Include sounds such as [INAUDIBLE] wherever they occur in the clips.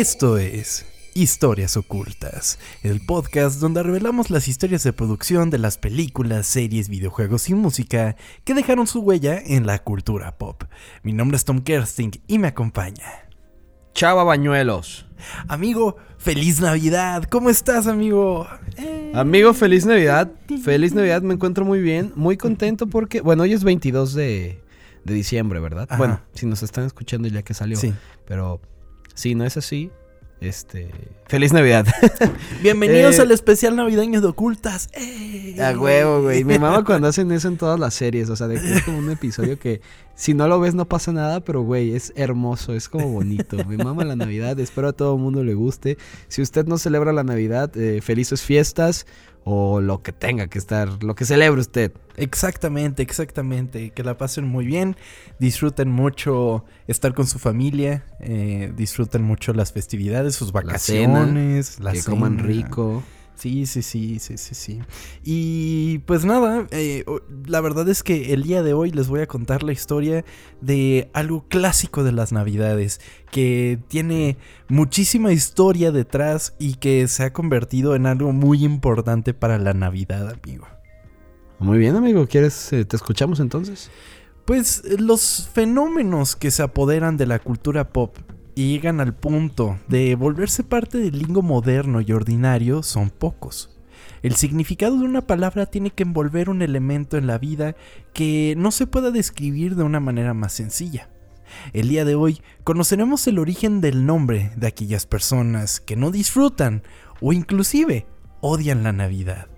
Esto es Historias Ocultas, el podcast donde revelamos las historias de producción de las películas, series, videojuegos y música que dejaron su huella en la cultura pop. Mi nombre es Tom Kersting y me acompaña. Chava Bañuelos. Amigo, feliz Navidad. ¿Cómo estás, amigo? Eh. Amigo, feliz Navidad. Feliz Navidad, me encuentro muy bien, muy contento porque, bueno, hoy es 22 de, de diciembre, ¿verdad? Bueno, si nos están escuchando ya que salió. Sí. Pero si no es así, este. Feliz Navidad. [LAUGHS] Bienvenidos eh, al especial navideño de ocultas. A huevo, güey. Mi mamá [LAUGHS] cuando hacen eso en todas las series. O sea, de que es como un episodio que si no lo ves no pasa nada, pero güey, es hermoso, es como bonito. Mi mamá la Navidad. Espero a todo el mundo le guste. Si usted no celebra la Navidad, eh, felices fiestas o lo que tenga que estar, lo que celebre usted. Exactamente, exactamente. Que la pasen muy bien, disfruten mucho estar con su familia, eh, disfruten mucho las festividades, sus vacaciones, la que coman rico. Sí, sí, sí, sí, sí, sí. Y pues nada, eh, la verdad es que el día de hoy les voy a contar la historia de algo clásico de las navidades, que tiene muchísima historia detrás y que se ha convertido en algo muy importante para la Navidad, amigo. Muy bien, amigo, ¿quieres, eh, te escuchamos entonces? Pues los fenómenos que se apoderan de la cultura pop y llegan al punto de volverse parte del lingo moderno y ordinario son pocos. El significado de una palabra tiene que envolver un elemento en la vida que no se pueda describir de una manera más sencilla. El día de hoy conoceremos el origen del nombre de aquellas personas que no disfrutan o inclusive odian la Navidad.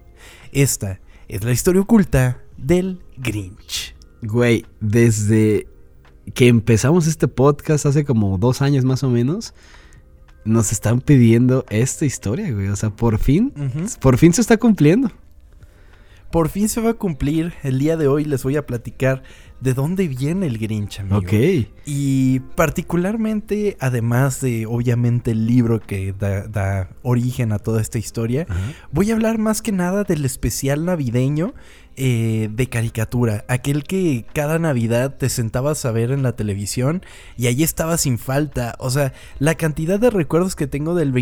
Esta es la historia oculta del Grinch. Güey, desde que empezamos este podcast hace como dos años más o menos, nos están pidiendo esta historia, güey. O sea, por fin, por fin se está cumpliendo. Por fin se va a cumplir. El día de hoy les voy a platicar de dónde viene el Grinch, amigo. Ok. Y particularmente, además de obviamente el libro que da, origen a toda esta historia, voy a hablar más que nada del especial navideño eh, de caricatura, aquel que cada Navidad te sentabas a ver en la televisión y ahí estaba sin falta. O sea, la cantidad de recuerdos que tengo del,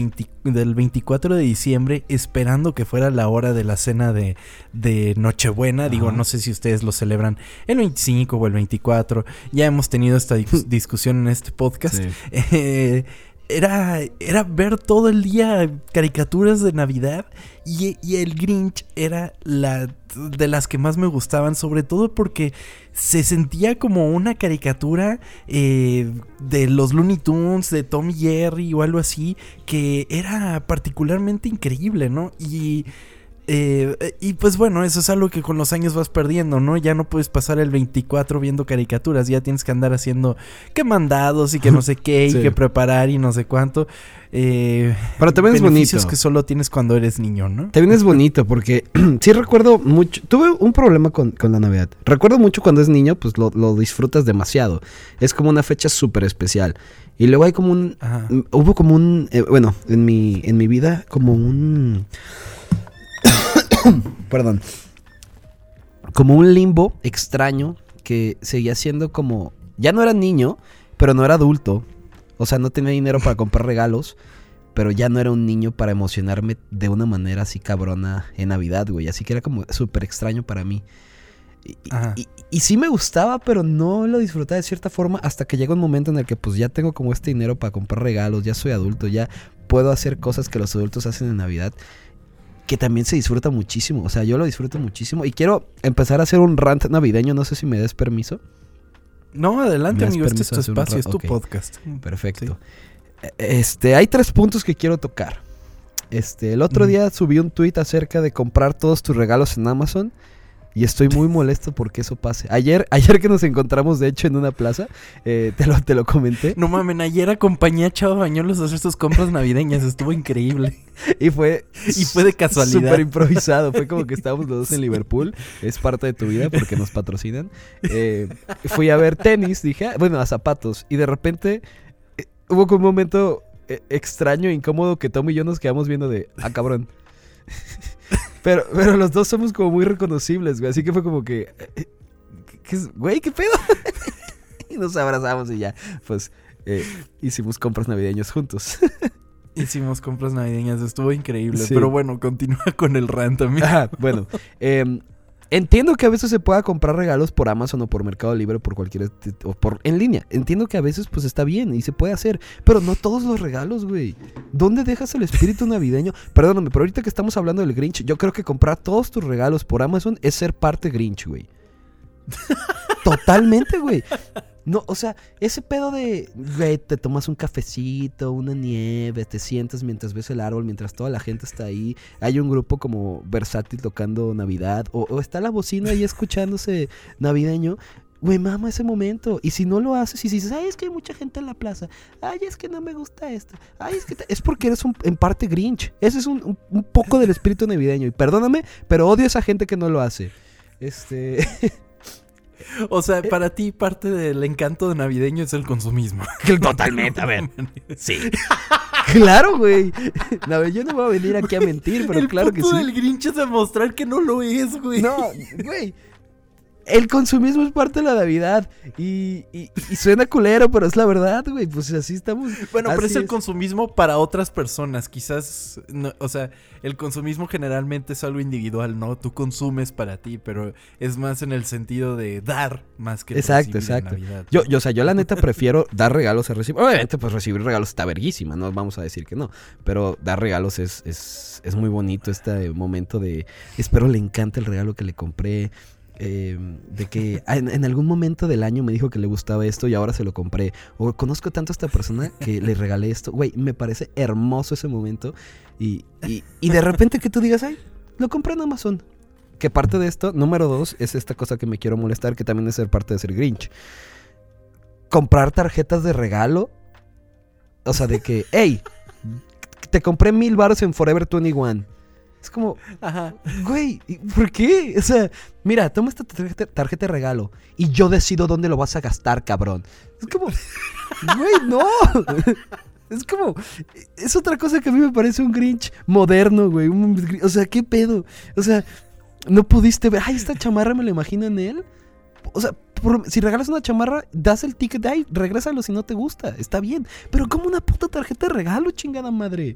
del 24 de diciembre esperando que fuera la hora de la cena de, de Nochebuena. Digo, no sé si ustedes lo celebran el 25 o el 24. Ya hemos tenido esta [LAUGHS] discusión en este podcast. [LAUGHS] Eh, era, era ver todo el día caricaturas de Navidad y, el Grinch era la de las que más me gustaban, sobre todo porque se sentía como una caricatura eh, de los Looney Tunes, de Tom y Jerry o algo así, que era particularmente increíble, ¿no? Y eh, y pues bueno, eso es algo que con los años vas perdiendo, ¿no? Ya no puedes pasar el 24 viendo caricaturas, ya tienes que andar haciendo que mandados y que no sé qué, y [LAUGHS] que preparar y no sé cuánto. Eh, Pero también es bonito. que solo tienes cuando eres niño, ¿no? También es bonito porque [CLEARS THROAT] sí recuerdo mucho. Tuve un problema con, la Navidad. Recuerdo mucho cuando es niño, pues lo, disfrutas demasiado. Es como una fecha súper especial. Y luego hay como un. Hubo como un. Eh, bueno, en mi, en mi vida, como un [COUGHS] perdón, como un limbo extraño que seguía siendo como, ya no era niño, pero no era adulto, o sea, no tenía dinero para comprar regalos, pero ya no era un niño para emocionarme de una manera así cabrona en Navidad, güey, así que era como súper extraño para mí. Y, y, sí me gustaba, pero no lo disfrutaba de cierta forma hasta que llega un momento en el que pues ya tengo como este dinero para comprar regalos, ya soy adulto, ya puedo hacer cosas que los adultos hacen en Navidad que también se disfruta muchísimo. O sea, yo lo disfruto muchísimo. Y quiero empezar a hacer un rant navideño. No sé si me des permiso. No, adelante, amigo. Este es tu espacio, es tu podcast. Perfecto. Este, hay tres puntos que quiero tocar. Este, el otro día subí un tweet acerca de comprar todos tus regalos en Amazon. Y estoy muy molesto porque eso pase. Ayer, ayer que nos encontramos, de hecho, en una plaza, eh, te, lo, te lo comenté. No mames, ayer acompañé a Chavo Bañuelos a hacer sus compras navideñas. Estuvo increíble. Y fue, y fue de casualidad. Súper improvisado. Fue como que estábamos los dos en Liverpool. Es parte de tu vida porque nos patrocinan. Eh, fui a ver tenis, dije, ah, bueno, a zapatos. Y de repente eh, hubo como un momento extraño, incómodo, que Tom y yo nos quedamos viendo de, ah, cabrón. Pero, pero los dos somos como muy reconocibles, güey. Así que fue como que. Eh, güey, ¿qué pedo? [LAUGHS] y nos abrazamos y ya. Pues eh, hicimos compras navideñas juntos. [LAUGHS] Hicimos compras navideñas, estuvo increíble. Sí. Pero bueno, continúa con el rant también. Ajá, bueno, em, entiendo que a veces se pueda comprar regalos por Amazon o por Mercado Libre por cualquier t- o por en línea. Entiendo que a veces pues está bien y se puede hacer, pero no todos los regalos, güey. ¿Dónde dejas el espíritu navideño? [LAUGHS] Perdóname, pero ahorita que estamos hablando del Grinch, yo creo que comprar todos tus regalos por Amazon es ser parte Grinch, güey. [LAUGHS] Totalmente, güey. No, o sea, ese pedo de, güey, te tomas un cafecito, una nieve, te sientas mientras ves el árbol, mientras toda la gente está ahí. Hay un grupo como versátil tocando Navidad, o, o está la bocina ahí escuchándose navideño. Güey, mama ese momento. Y si no lo haces y si dices, ay, es que hay mucha gente en la plaza. Ay, es que no me gusta esto. Ay, es que... te-". Es porque eres un, en parte Grinch. Ese es un, un- un poco del espíritu navideño. Y perdóname, pero odio a esa gente que no lo hace. Este... [LAUGHS] [LAUGHS] O sea, para ti parte del encanto de navideño es el consumismo. [LAUGHS] Totalmente, a ver. [LAUGHS] Sí. claro, güey. No, yo no voy a venir aquí a mentir, pero el claro que punto sí. del Grinch es demostrar que no lo es, güey. No, güey. El consumismo es parte de la Navidad. Y, y- y suena culero, pero es la verdad, güey. Pues así estamos. Bueno, pero es el consumismo para otras personas. Quizás, no- o sea, el consumismo generalmente es algo individual, ¿no? Tú consumes para ti, pero es más en el sentido de dar más que Exacto, en exacto. Navidad. Yo, yo, o sea, yo la neta prefiero [LAUGHS] dar regalos a recibir. Obviamente, pues recibir regalos está verguísima, no vamos a decir que no. Pero dar regalos es, es, es muy bonito este momento de. Espero le encante el regalo que le compré. Eh, de que en, en algún momento del año me dijo que le gustaba esto y ahora se lo compré. O conozco tanto a esta persona que le regalé esto. Güey, me parece hermoso ese momento. Y, y, y de repente que tú digas, ay, lo compré en Amazon. Que parte de esto, número dos, es esta cosa que me quiero molestar, que también es ser parte de ser Grinch comprar tarjetas de regalo. O sea, de que, hey, te compré mil baros en Forever 21. Es como, Ajá. güey, ¿y ¿por qué? O sea, mira, toma esta tarjeta, tarjeta de regalo y yo decido dónde lo vas a gastar, cabrón. Es como, [LAUGHS] güey, no. [LAUGHS] Es como, es otra cosa que a mí me parece un Grinch moderno, güey. un o sea, ¿qué pedo? O sea, no pudiste ver, ay, esta chamarra me la imagino en él. O sea, por- si regalas una chamarra, das el ticket, ay, regrésalo si no te gusta, está bien. Pero como una puta tarjeta de regalo, chingada madre.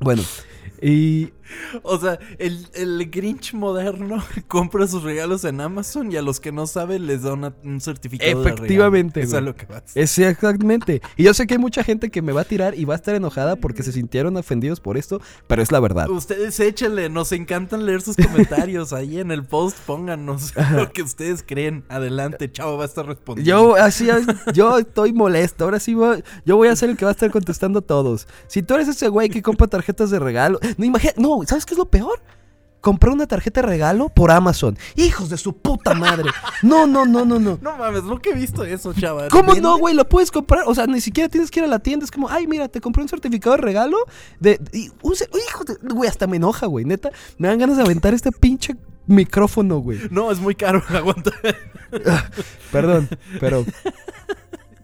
Bueno, y O sea, el, el Grinch moderno [LAUGHS] compra sus regalos en Amazon y a los que no saben les da una- un certificado de Efectivamente, regalo. Eso es lo que vas. es exactamente. Y yo sé que hay mucha gente que me va a tirar y va a estar enojada porque se sintieron ofendidos por esto, pero es la verdad. Ustedes échenle, nos encantan leer sus comentarios. Ahí en el post pónganos [LAUGHS] lo que ustedes creen. Adelante, chavo, va a estar respondiendo. Yo así yo estoy molesto. Ahora sí voy, yo voy a ser el que va a estar contestando a todos. Si tú eres ese güey que compra tarjetas de regalo, no imagina, no, ¿sabes qué es lo peor? Compré una tarjeta de regalo por Amazon. Hijos de su puta madre. No, no, no, no, no. No mames, nunca he visto eso, chaval. ¿Cómo ¿Vende? no, güey? Lo puedes comprar. O sea, ni siquiera tienes que ir a la tienda. Es como, ay, mira, te compré un certificado de regalo. De, un hijo de. Güey, hasta me enoja, güey. Neta, me dan ganas de aventar este pinche micrófono, güey. No, es muy caro, [LAUGHS] aguanta. Perdón, pero.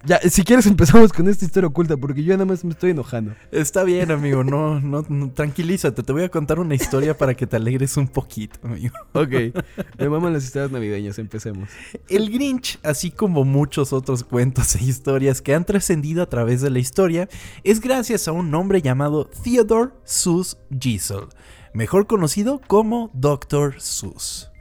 Ya, si quieres [LAUGHS] empezamos con esta historia oculta, porque yo nada más me estoy enojando. Está bien, amigo, no, no, no, tranquilízate. Te voy a contar una historia para que te alegres un poquito, amigo. Ok, me maman las historias navideñas, empecemos. El Grinch, así como muchos otros cuentos e historias que han trascendido a través de la historia, es gracias a un hombre llamado Theodore Seuss Geisel, mejor conocido como Dr. Seuss.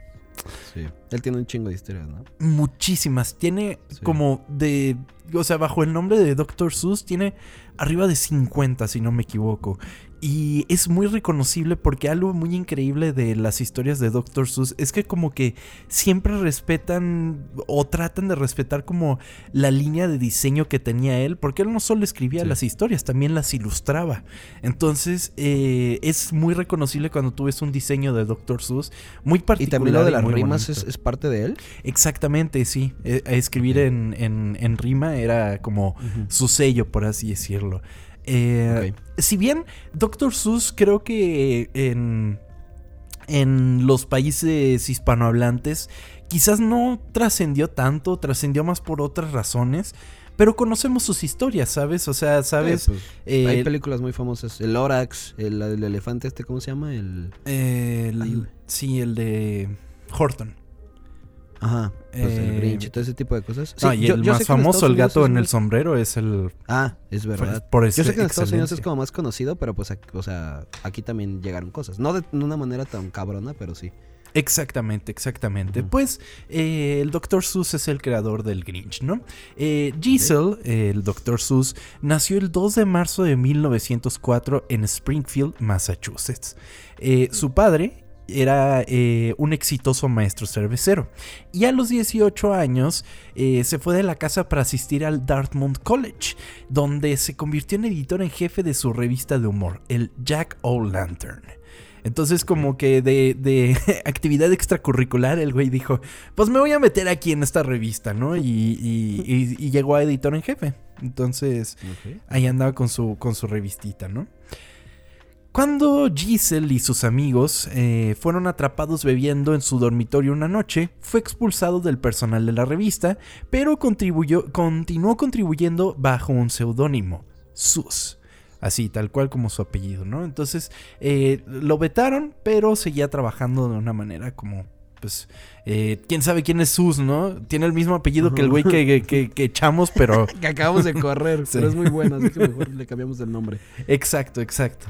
Sí. Él tiene un chingo de historias, ¿no? Muchísimas. Tiene Sí. como de. O sea, bajo el nombre de Dr. Seuss, tiene arriba de 50, si no me equivoco. Y es muy reconocible porque algo muy increíble de las historias de Dr. Seuss es que como que siempre respetan o tratan de respetar como la línea de diseño que tenía él, porque él no solo escribía Sí. las historias, también las ilustraba. Entonces eh, es muy reconocible cuando tú ves un diseño de Dr. Seuss, muy Y particular. también lo de y las rimas es, es parte de él. Exactamente, sí. Eh, escribir en, en- en rima era como su sello, por así decirlo. Eh, Si bien Dr. Seuss creo que en, en los países hispanohablantes quizás no trascendió tanto, trascendió más por otras razones, pero conocemos sus historias, ¿sabes? O sea, ¿sabes? Sí, pues, Eh, hay películas muy famosas. El Lorax, el, el elefante este, ¿cómo se llama? El... el- Ay, güey. sí, el de Horton. Ajá, pues el Eh, Grinch y todo ese tipo de cosas. No, Sí, y yo- el yo más famoso, el gato en el sombrero, es el... Ah, es verdad. Por Yo sé que en Estados Unidos es como más conocido, pero pues, ac- o sea, aquí también llegaron cosas. No de una manera tan cabrona, pero sí. Exactamente, exactamente. Pues eh, el Dr. Seuss es el creador del Grinch, ¿no? Eh, Giselle, eh, el Dr. Seuss, nació el 2 de marzo de 1904 en Springfield, Massachusetts. Eh, su padre era eh, un exitoso maestro cervecero y a los 18 años eh, se fue de la casa para asistir al Dartmouth College, donde se convirtió en editor en jefe de su revista de humor, el Jack O'Lantern. Entonces, como que de, de [LAUGHS] actividad extracurricular, el güey dijo: Pues me voy a meter aquí en esta revista, ¿no? Y, y- y- y llegó a editor en jefe. Entonces, ahí andaba con su, con su revistita, ¿no? Cuando Giselle y sus amigos eh, fueron atrapados bebiendo en su dormitorio una noche, fue expulsado del personal de la revista, pero continuó contribuyendo bajo un seudónimo, Sus. Así, tal cual como su apellido, ¿no? Entonces, eh, lo vetaron, pero seguía trabajando de una manera como, pues, eh, quién sabe quién es Sus, ¿no? Tiene el mismo apellido que el güey que, que- que echamos, pero... [LAUGHS] Que acabamos de correr, [LAUGHS] Sí. pero es muy bueno, así que mejor le cambiamos el nombre. Exacto, exacto.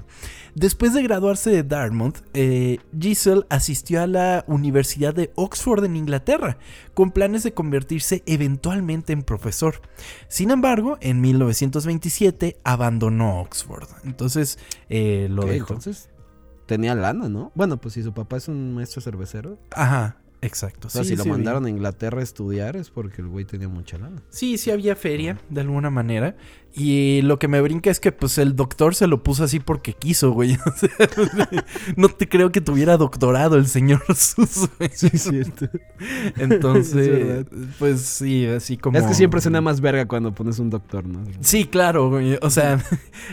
Después de graduarse de Dartmouth, eh, Giselle asistió a la Universidad de Oxford en Inglaterra, con planes de convertirse eventualmente en profesor. Sin embargo, en 1927 abandonó Oxford. Entonces, eh, lo dejó. Entonces, tenía lana, ¿no? Bueno, pues si su papá es un maestro cervecero, Ajá, exacto. o sea, sí, si lo sí mandaron a Inglaterra a estudiar es porque el güey tenía mucha lana. Sí, sí había feria, de alguna manera. Y lo que me brinca es que pues el doctor se lo puso así porque quiso, güey. [LAUGHS] O sea, no te creo que tuviera doctorado el señor [LAUGHS] Sus, güey. Sí, es cierto. [LAUGHS] Entonces, Es pues sí, así como... Es que siempre suena más verga cuando pones un doctor, ¿no? Sí, claro, güey. O sea,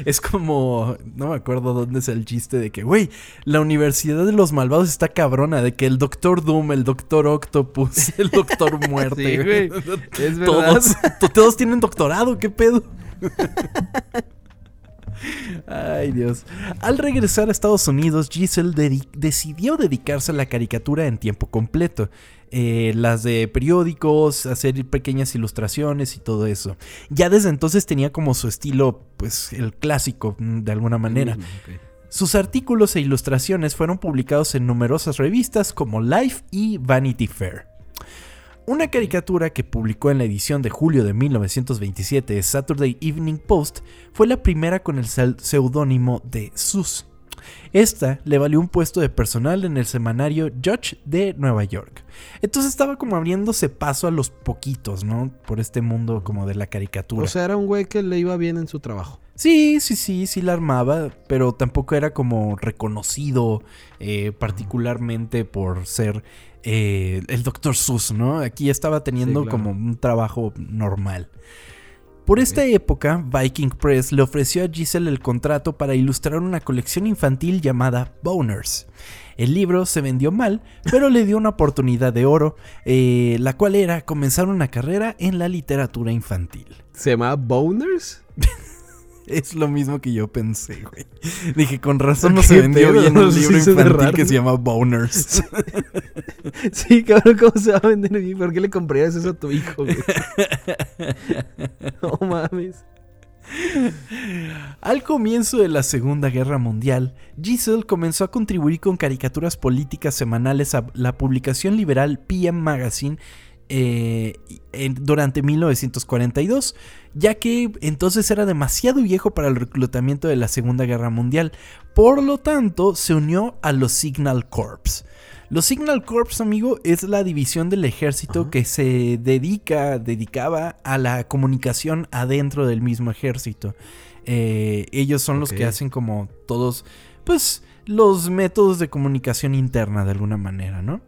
es como... No me acuerdo dónde es el chiste de que, güey, la Universidad de los Malvados está cabrona. De que el Doctor Doom, el Doctor Octopus, el Doctor Muerte, Sí, güey. güey. Es verdad. Todos, to- todos tienen doctorado, ¿qué pedo? Ay, Dios. Al regresar a Estados Unidos, Giselle decidió dedicarse a la caricatura en tiempo completo. Eh, las de periódicos, hacer pequeñas ilustraciones y todo eso. Ya desde entonces tenía como su estilo, pues, el clásico, mm, de alguna manera. Mm. Sus artículos e ilustraciones fueron publicados en numerosas revistas como Life y Vanity Fair. Una caricatura que publicó en la edición de julio de 1927 de Saturday Evening Post fue la primera con el seudónimo de Sus. Esta le valió un puesto de personal en el semanario Judge de Nueva York. Entonces estaba como abriéndose paso a los poquitos, ¿no? Por este mundo como de la caricatura. O sea, era un güey que le iba bien en su trabajo. Sí, sí, sí, sí la armaba, pero tampoco era como reconocido eh, particularmente por ser eh, el Dr. Sus, ¿no? Aquí estaba teniendo Sí, claro. como un trabajo normal. Por esta época, Viking Press le ofreció a Giselle el contrato para ilustrar una colección infantil llamada Boners. El libro se vendió mal, pero le dio una oportunidad de oro, eh, la cual era comenzar una carrera en la literatura infantil. ¿Se llamaba Boners? [LAUGHS] Es lo mismo que yo pensé, güey. Dije, con razón no se ¿Qué vendió pedo? bien un Sí libro suena infantil que se llama Boners. [LAUGHS] Sí, cabrón, ¿cómo se va a vender bien? ¿Por qué le comprarías eso a tu hijo, güey? [LAUGHS] No mames. Al comienzo de la Segunda Guerra Mundial, Giselle comenzó a contribuir con caricaturas políticas semanales a la publicación liberal PM Magazine eh, durante 1942, ya que entonces era demasiado viejo para el reclutamiento de la Segunda Guerra Mundial. Por lo tanto, se unió a los Signal Corps. Los Signal Corps, amigo, es la división del ejército Ajá. que se dedica, dedicaba a la comunicación adentro del mismo ejército. Eh, ellos son los que hacen como todos, pues, los métodos de comunicación interna de alguna manera, ¿no?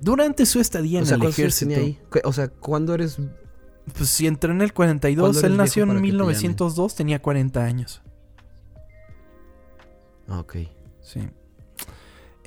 Durante su estadía O en sea, el ¿cuántos años ejército, ahí? ¿Qué- O sea, ¿cuándo eres...? pues si entró en el 42, ¿Cuándo él nació en para que te 1902, tenía 40 años. Ok. Sí.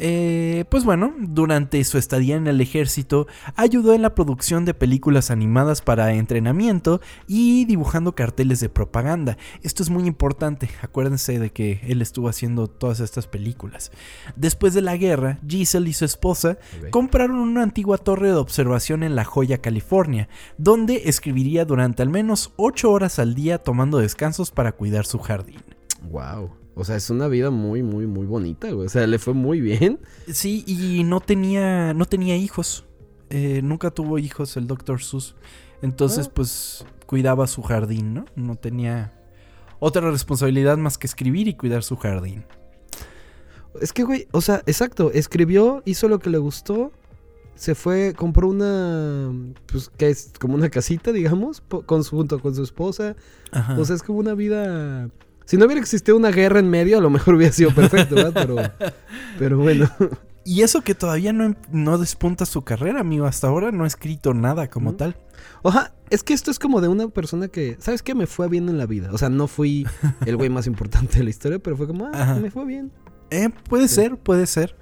Eh, pues bueno, durante su estadía en el ejército, ayudó en la producción de películas animadas para entrenamiento y dibujando carteles de propaganda. Esto es muy importante, acuérdense de que él estuvo haciendo todas estas películas. Después de la guerra, Giselle y su esposa compraron una antigua torre de observación en La Joya, California, donde escribiría durante al menos 8 horas al día tomando descansos para cuidar su jardín. Wow. O sea, es una vida muy, muy, muy bonita, güey. O sea, le fue muy bien. Sí, y no tenía, no tenía hijos. Eh, nunca tuvo hijos el Dr. Sus. Entonces, Ah. pues, cuidaba su jardín, ¿no? No tenía otra responsabilidad más que escribir y cuidar su jardín. Es que, güey, o sea, exacto. Escribió, hizo lo que le gustó. Se fue, compró una. Pues que es como una casita, digamos, con su, junto con su esposa. Ajá. O sea, es como una vida. Si no hubiera existido una guerra en medio, a lo mejor hubiera sido perfecto, ¿verdad? Pero, [LAUGHS] pero bueno. y eso que todavía no, em- no despunta su carrera, amigo. Hasta ahora no ha escrito nada como tal. Oja, es que esto es como de una persona que, ¿sabes qué? Me fue bien en la vida. O sea, no fui el güey más [LAUGHS] importante de la historia, pero fue como, ah, Ajá. me fue bien. Eh, puede Sí. ser, puede ser.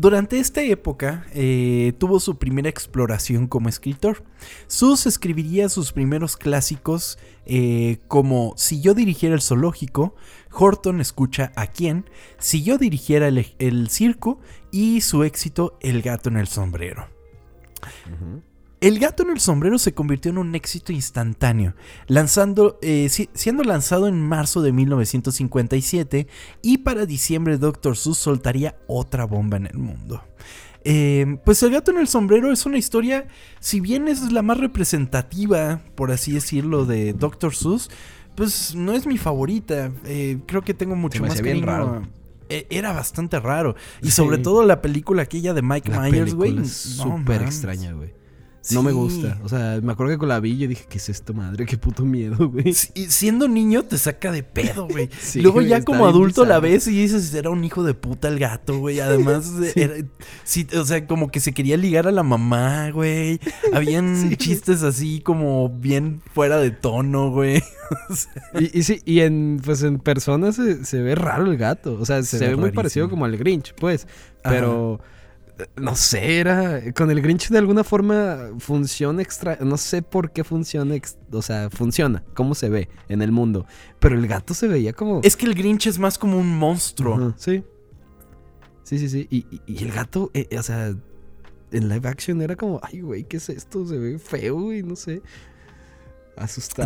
Durante esta época eh, tuvo su primera exploración como escritor. Sus escribiría sus primeros clásicos eh, como Si yo dirigiera el zoológico, Horton escucha a quién, Si yo dirigiera el, el circo y su éxito El gato en el sombrero. El gato en el sombrero se convirtió en un éxito instantáneo, lanzando, eh, si- siendo lanzado en marzo de 1957 y para diciembre Dr. Seuss soltaría otra bomba en el mundo. Eh, pues el gato en el sombrero es una historia, si bien es la más representativa, por así decirlo, de Dr. Seuss, pues no es mi favorita. Eh, creo que tengo mucho más hacía bien cariño. raro. Eh, Era bastante raro. Y Sí. sobre todo la película aquella de Mike La Myers, güey. no súper extraña, güey. No me gusta. O sea, me acuerdo que con la vi y yo dije, ¿qué es esto, madre? Qué puto miedo, güey. Sí, y siendo niño te saca de pedo, güey. [LAUGHS] Sí, Luego ya como adulto la ves y dices, era un hijo de puta el gato, güey. Además, [LAUGHS] era- sí, o sea, como que se quería ligar a la mamá, güey. Habían [LAUGHS] chistes así como bien fuera de tono, güey. Y, y sí, y en, pues en persona se, se ve raro el gato. O sea, se, Se ve, ve muy parecido como al Grinch, pues. Pero, no sé, era... Con el Grinch de alguna forma funciona extra... No sé por qué funciona, ex- o sea, funciona, cómo se ve en el mundo. Pero el gato se veía como... Es que el Grinch es más como un monstruo. Sí. Sí, sí, sí. Y, y- y el gato, eh, o sea, en live action era como, ay, güey, ¿qué es esto? Se ve feo y no sé.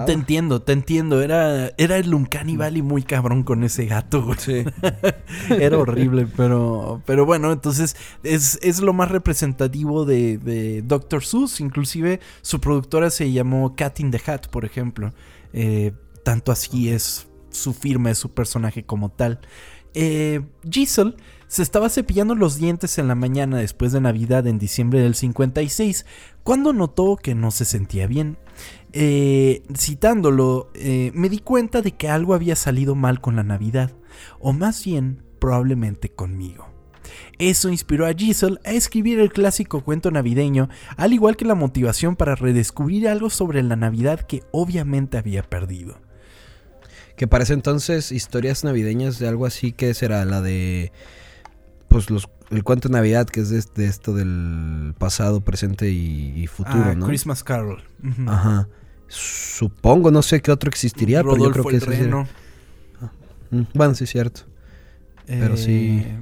Te entiendo, te entiendo. Era, era el Uncanny Valley muy cabrón con ese gato, güey. Sí. [LAUGHS] Era horrible, pero, pero bueno, entonces es, es lo más representativo de, de Dr. Seuss. Inclusive su productora se llamó Cat in the Hat, por ejemplo. Eh, tanto así es su firma, es su personaje como tal. Eh, Giselle se estaba cepillando los dientes en la mañana después de Navidad en diciembre del 56, cuando notó que no se sentía bien. Eh, citándolo, eh, me di cuenta de que algo había salido mal con la Navidad, o más bien, probablemente conmigo. Eso inspiró a Giselle a escribir el clásico cuento navideño, al igual que la motivación para redescubrir algo sobre la Navidad que obviamente había perdido. Que parece entonces historias navideñas de algo así que será la de pues los el cuento de Navidad que es de, de esto del pasado, presente y, y futuro, Ah, ¿no? Christmas Carol. Ajá. Supongo, no sé qué otro existiría, pero yo creo que el Reno. Mm, Bueno, sí es cierto. Pero sí. Eh,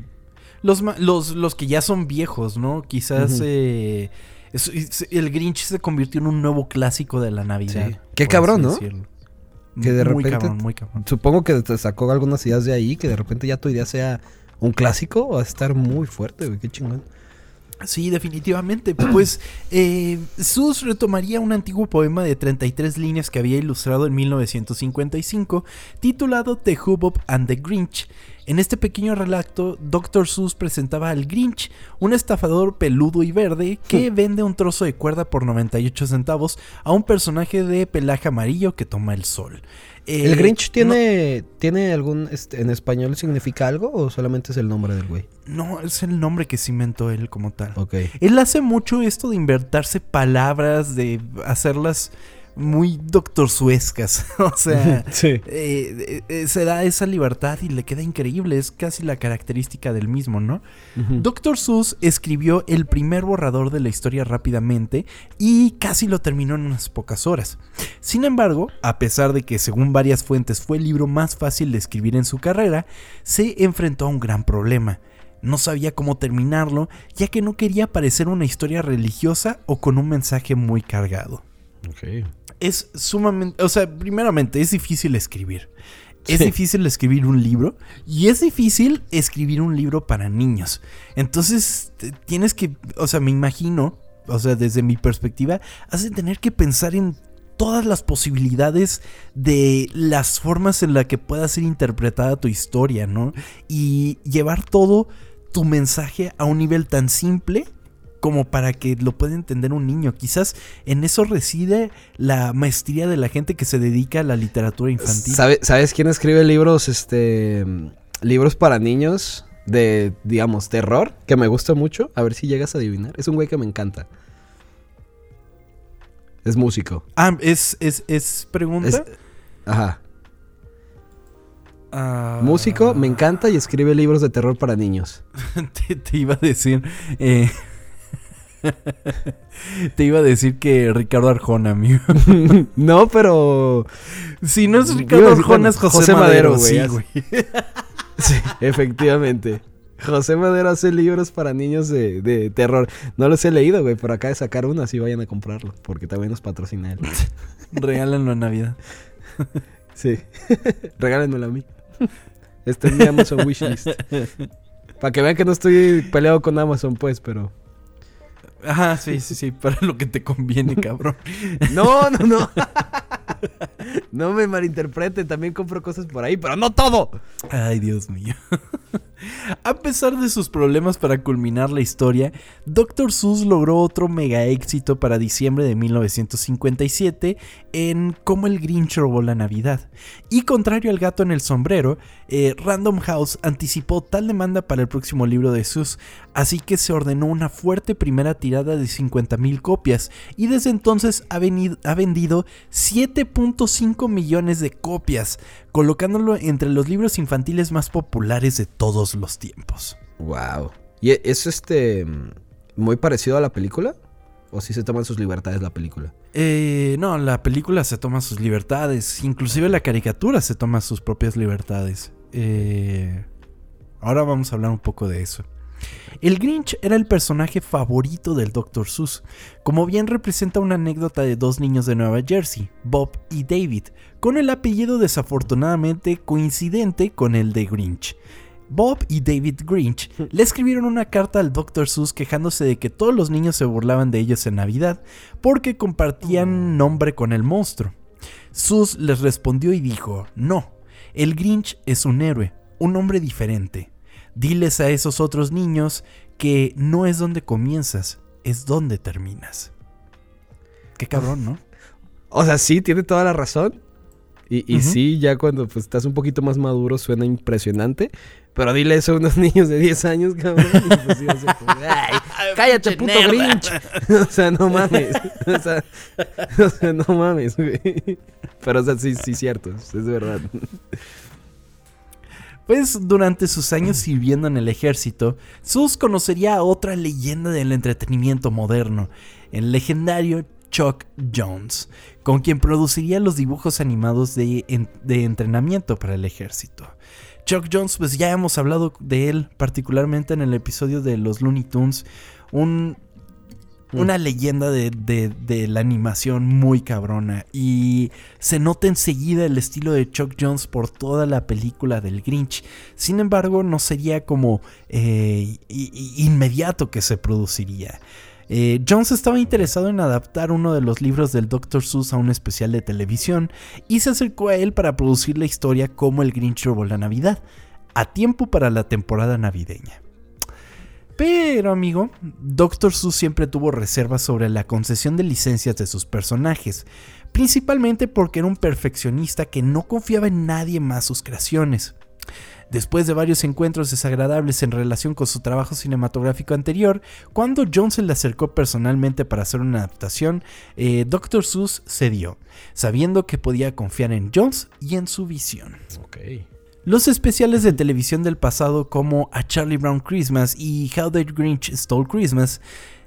Los, los, los que ya son viejos, ¿no? Quizás eh, es- es- el Grinch se convirtió en un nuevo clásico de la Navidad. Sí. Qué cabrón, ¿no? decirlo. Que de muy repente- cabrón, muy cabrón. Supongo que te sacó algunas ideas de ahí, que de repente ya tu idea sea un clásico, va a estar muy fuerte, güey, qué chingón. Sí, definitivamente. [CLEARS THROAT] Pues eh, Sus retomaría un antiguo poema de 33 líneas que había ilustrado en 1955, titulado The Hubbub and the Grinch. En este pequeño relato, Dr. Seuss presentaba al Grinch, un estafador peludo y verde que vende un trozo de cuerda por 98 centavos a un personaje de pelaje amarillo que toma el sol. Eh, ¿El Grinch no- tiene, tiene algún, este, en español significa algo o solamente es el nombre del güey? No, es el nombre que se inventó él como tal. Ok. Él hace mucho esto de inventarse palabras, de hacerlas muy doctor suescas. [LAUGHS] o sea, [LAUGHS] Sí. eh, eh, se da esa libertad y le queda increíble. Es casi la característica del mismo, ¿no? Dr. Seuss escribió el primer borrador de la historia rápidamente y casi lo terminó en unas pocas horas. Sin embargo, a pesar de que según varias fuentes fue el libro más fácil de escribir en su carrera, se enfrentó a un gran problema. No sabía cómo terminarlo, ya que no quería parecer una historia religiosa o con un mensaje muy cargado. Es sumamente, o sea, primeramente es difícil escribir. Es Sí. difícil escribir un libro y es difícil escribir un libro para niños. Entonces, tienes que, o sea, me imagino, o sea, desde mi perspectiva, has de tener que pensar en todas las posibilidades de las formas en las que pueda ser interpretada tu historia, ¿no? Y llevar todo tu mensaje a un nivel tan simple como para que lo pueda entender un niño. Quizás en eso reside la maestría de la gente que se dedica a la literatura infantil. ¿Sabe- ¿Sabes quién escribe libros, este, libros para niños de, digamos, terror? Que me gusta mucho. A ver si llegas a adivinar. Es un güey que me encanta. Es músico. Ah, es, es, es pregunta. Es- ajá. Ah, Músico, me encanta y escribe libros de terror para niños. [LAUGHS] te, te iba a decir. eh, [LAUGHS] te iba a decir que Ricardo Arjona, amigo. [LAUGHS] no, pero... Si no es a Ricardo Arjona, es José, José Madero, güey, sí, güey. [LAUGHS] Sí, efectivamente. José Madero hace libros para niños de, de terror. No los he leído, güey, pero acaba de sacar uno, así vayan a comprarlo, porque también nos patrocina él. Regálenlo en Navidad. Sí. Regálenmelo a mí. Este es mi Amazon Wishlist. Para que vean que no estoy peleado con Amazon, pues, pero. Ajá, sí, sí, sí. [LAUGHS] Para lo que te conviene, cabrón. [LAUGHS] No, no, no. [LAUGHS] No me malinterpreten, también compro cosas por ahí, pero no todo. Ay, Dios mío. A pesar de sus problemas para culminar la historia, Dr. Seuss logró otro mega éxito para diciembre de 1957 en Cómo el Grinch robó la Navidad. Y contrario al gato en el sombrero, eh, Random House anticipó tal demanda para el próximo libro de Seuss, así que se ordenó una fuerte primera tirada de 50.000 copias y desde entonces ha, venido- ha vendido 7.5 millones de copias, colocándolo entre los libros infantiles más populares de todos los tiempos. Wow. ¿Y e- es este. muy parecido a la película? ¿O si se toman sus libertades la película? Eh, no, la película se toma sus libertades, inclusive la caricatura se toma sus propias libertades. Eh, ahora vamos a hablar un poco de eso. El Grinch era el personaje favorito del Dr. Seuss, como bien representa una anécdota de dos niños de Nueva Jersey, Bob y David, con el apellido desafortunadamente coincidente con el de Grinch. Bob y David Grinch le escribieron una carta al Dr. Seuss quejándose de que todos los niños se burlaban de ellos en Navidad porque compartían nombre con el monstruo. Seuss les respondió y dijo, no, el Grinch es un héroe, un hombre diferente. Diles a esos otros niños que no es donde comienzas, es donde terminas. Qué cabrón, ¿no? O sea, sí, tiene toda la razón. Y, y sí, ya cuando pues, estás un poquito más maduro suena impresionante. Pero dile eso a unos [LAUGHS] niños de 10 años, cabrón. y pues sí [LAUGHS] "Ay, cállate, puto Grinch. [LAUGHS] o sea, no mames. O sea, o sea, no mames, güey. Pero, o sea, sí, sí, cierto. Es es verdad. Pues durante sus años sirviendo en el ejército, Sus conocería a otra leyenda del entretenimiento moderno, el legendario Chuck Jones, con quien produciría los dibujos animados de, en- de entrenamiento para el ejército. Chuck Jones, pues ya hemos hablado de él, particularmente en el episodio de los Looney Tunes, un, una leyenda de, de- la animación muy cabrona. Y se nota enseguida el estilo de Chuck Jones por toda la película del Grinch. Sin embargo, no sería como eh, inmediato que se produciría. Eh, Jones estaba interesado en adaptar uno de los libros del Dr. Seuss a un especial de televisión y se acercó a él para producir la historia como el Grinch robó la Navidad, a tiempo para la temporada navideña. Pero, amigo, Dr. Seuss siempre tuvo reservas sobre la concesión de licencias de sus personajes, principalmente porque era un perfeccionista que no confiaba en nadie más sus creaciones. Después de varios encuentros desagradables en relación con su trabajo cinematográfico anterior, cuando Jones se le acercó personalmente para hacer una adaptación, eh, Dr. Seuss cedió, sabiendo que podía confiar en Jones y en su visión. Los especiales de televisión del pasado como A Charlie Brown Christmas y How the Grinch Stole Christmas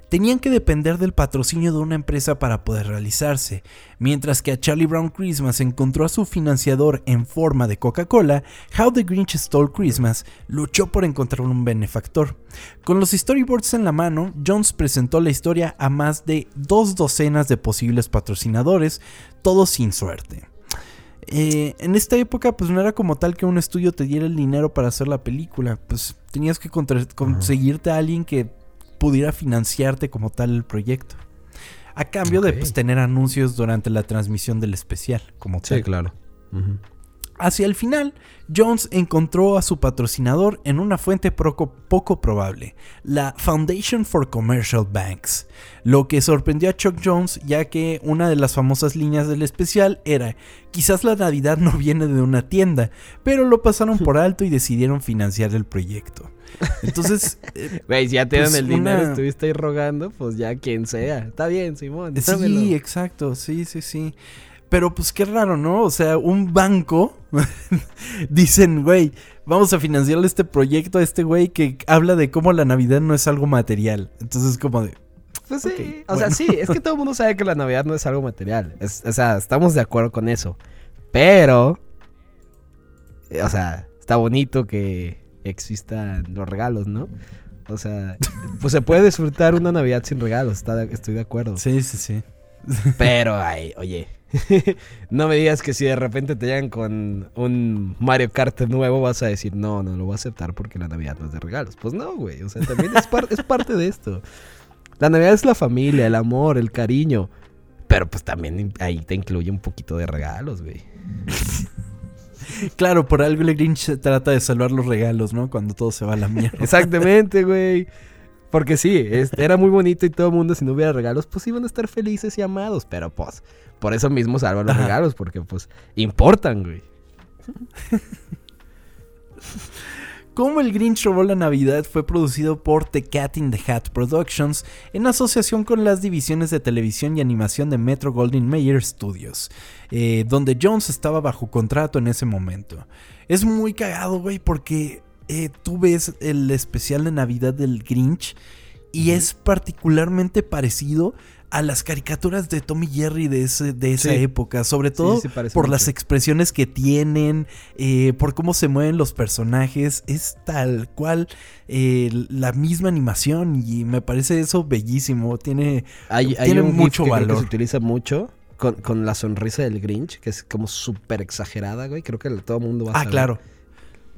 tenían que depender del patrocinio de una empresa para poder realizarse, mientras que a Charlie Brown Christmas encontró a su financiador en forma de Coca-Cola, How the Grinch Stole Christmas luchó por encontrar un benefactor. Con los storyboards en la mano, Jones presentó la historia a más de dos docenas de posibles patrocinadores, todos sin suerte. Eh, en esta época, pues no era como tal que un estudio te diera el dinero para hacer la película. Pues tenías que conseguirte a alguien que pudiera financiarte como tal el proyecto. A cambio de pues, tener anuncios durante la transmisión del especial, como tal. Sí, claro. Hacia el final, Jones encontró a su patrocinador en una fuente poco, poco, probable, la Foundation for Commercial Banks, lo que sorprendió a Chuck Jones ya que una de las famosas líneas del especial era, quizás la Navidad no viene de una tienda, pero lo pasaron por alto y decidieron financiar el proyecto. Entonces. [LAUGHS] Güey, si ya te dan pues, el dinero, estuviste ahí rogando, pues ya quien sea. Está bien, Simón. Sí, exacto. Sí, sí, sí. Pero pues qué raro, ¿no? O sea, un banco [LAUGHS] dicen, güey, vamos a financiarle este proyecto a este güey que habla de cómo la Navidad no es algo material. Entonces, como de. Pues sí, o sea, sí, es que [LAUGHS] todo el mundo sabe que la Navidad no es algo material. o sea, estamos de acuerdo con eso. Pero, o sea, está bonito que existan los regalos, ¿no? O sea, pues se puede disfrutar una Navidad sin regalos, estoy de acuerdo. Sí, sí, sí. Pero, ay, oye, [LAUGHS] no me digas que si de repente te llegan con un Mario Kart nuevo vas a decir, no, no lo voy a aceptar porque la Navidad no es de regalos. Pues no, güey, o sea, también es, es parte de esto. La Navidad es la familia, el amor, el cariño. Pero pues también ahí te incluye un poquito de regalos, güey. Claro, por algo el Grinch trata de salvar los regalos, ¿no? Cuando todo se va a la mierda. Exactamente, güey. Porque sí, era muy bonito y todo el mundo, si no hubiera regalos, pues iban a estar felices y amados. Pero pues, por eso mismo salva los regalos, porque pues importan, güey. Cómo el Grinch robó la Navidad fue producido por The Cat in the Hat Productions en asociación con las divisiones de televisión y animación de Metro Goldwyn Mayer Studios, eh, donde Jones estaba bajo contrato en ese momento. Es muy cagado, güey, porque eh, tú ves el especial de Navidad del Grinch y es particularmente parecido a las caricaturas de Tommy Jerry de, ese, de esa época, sobre todo por las expresiones que tienen, eh, por cómo se mueven los personajes, es tal cual eh, la misma animación y me parece eso bellísimo, tiene, tiene mucho valor. que se utiliza mucho. Con, la sonrisa del Grinch, que es como súper exagerada, güey. Creo que todo el mundo va a Ah, claro.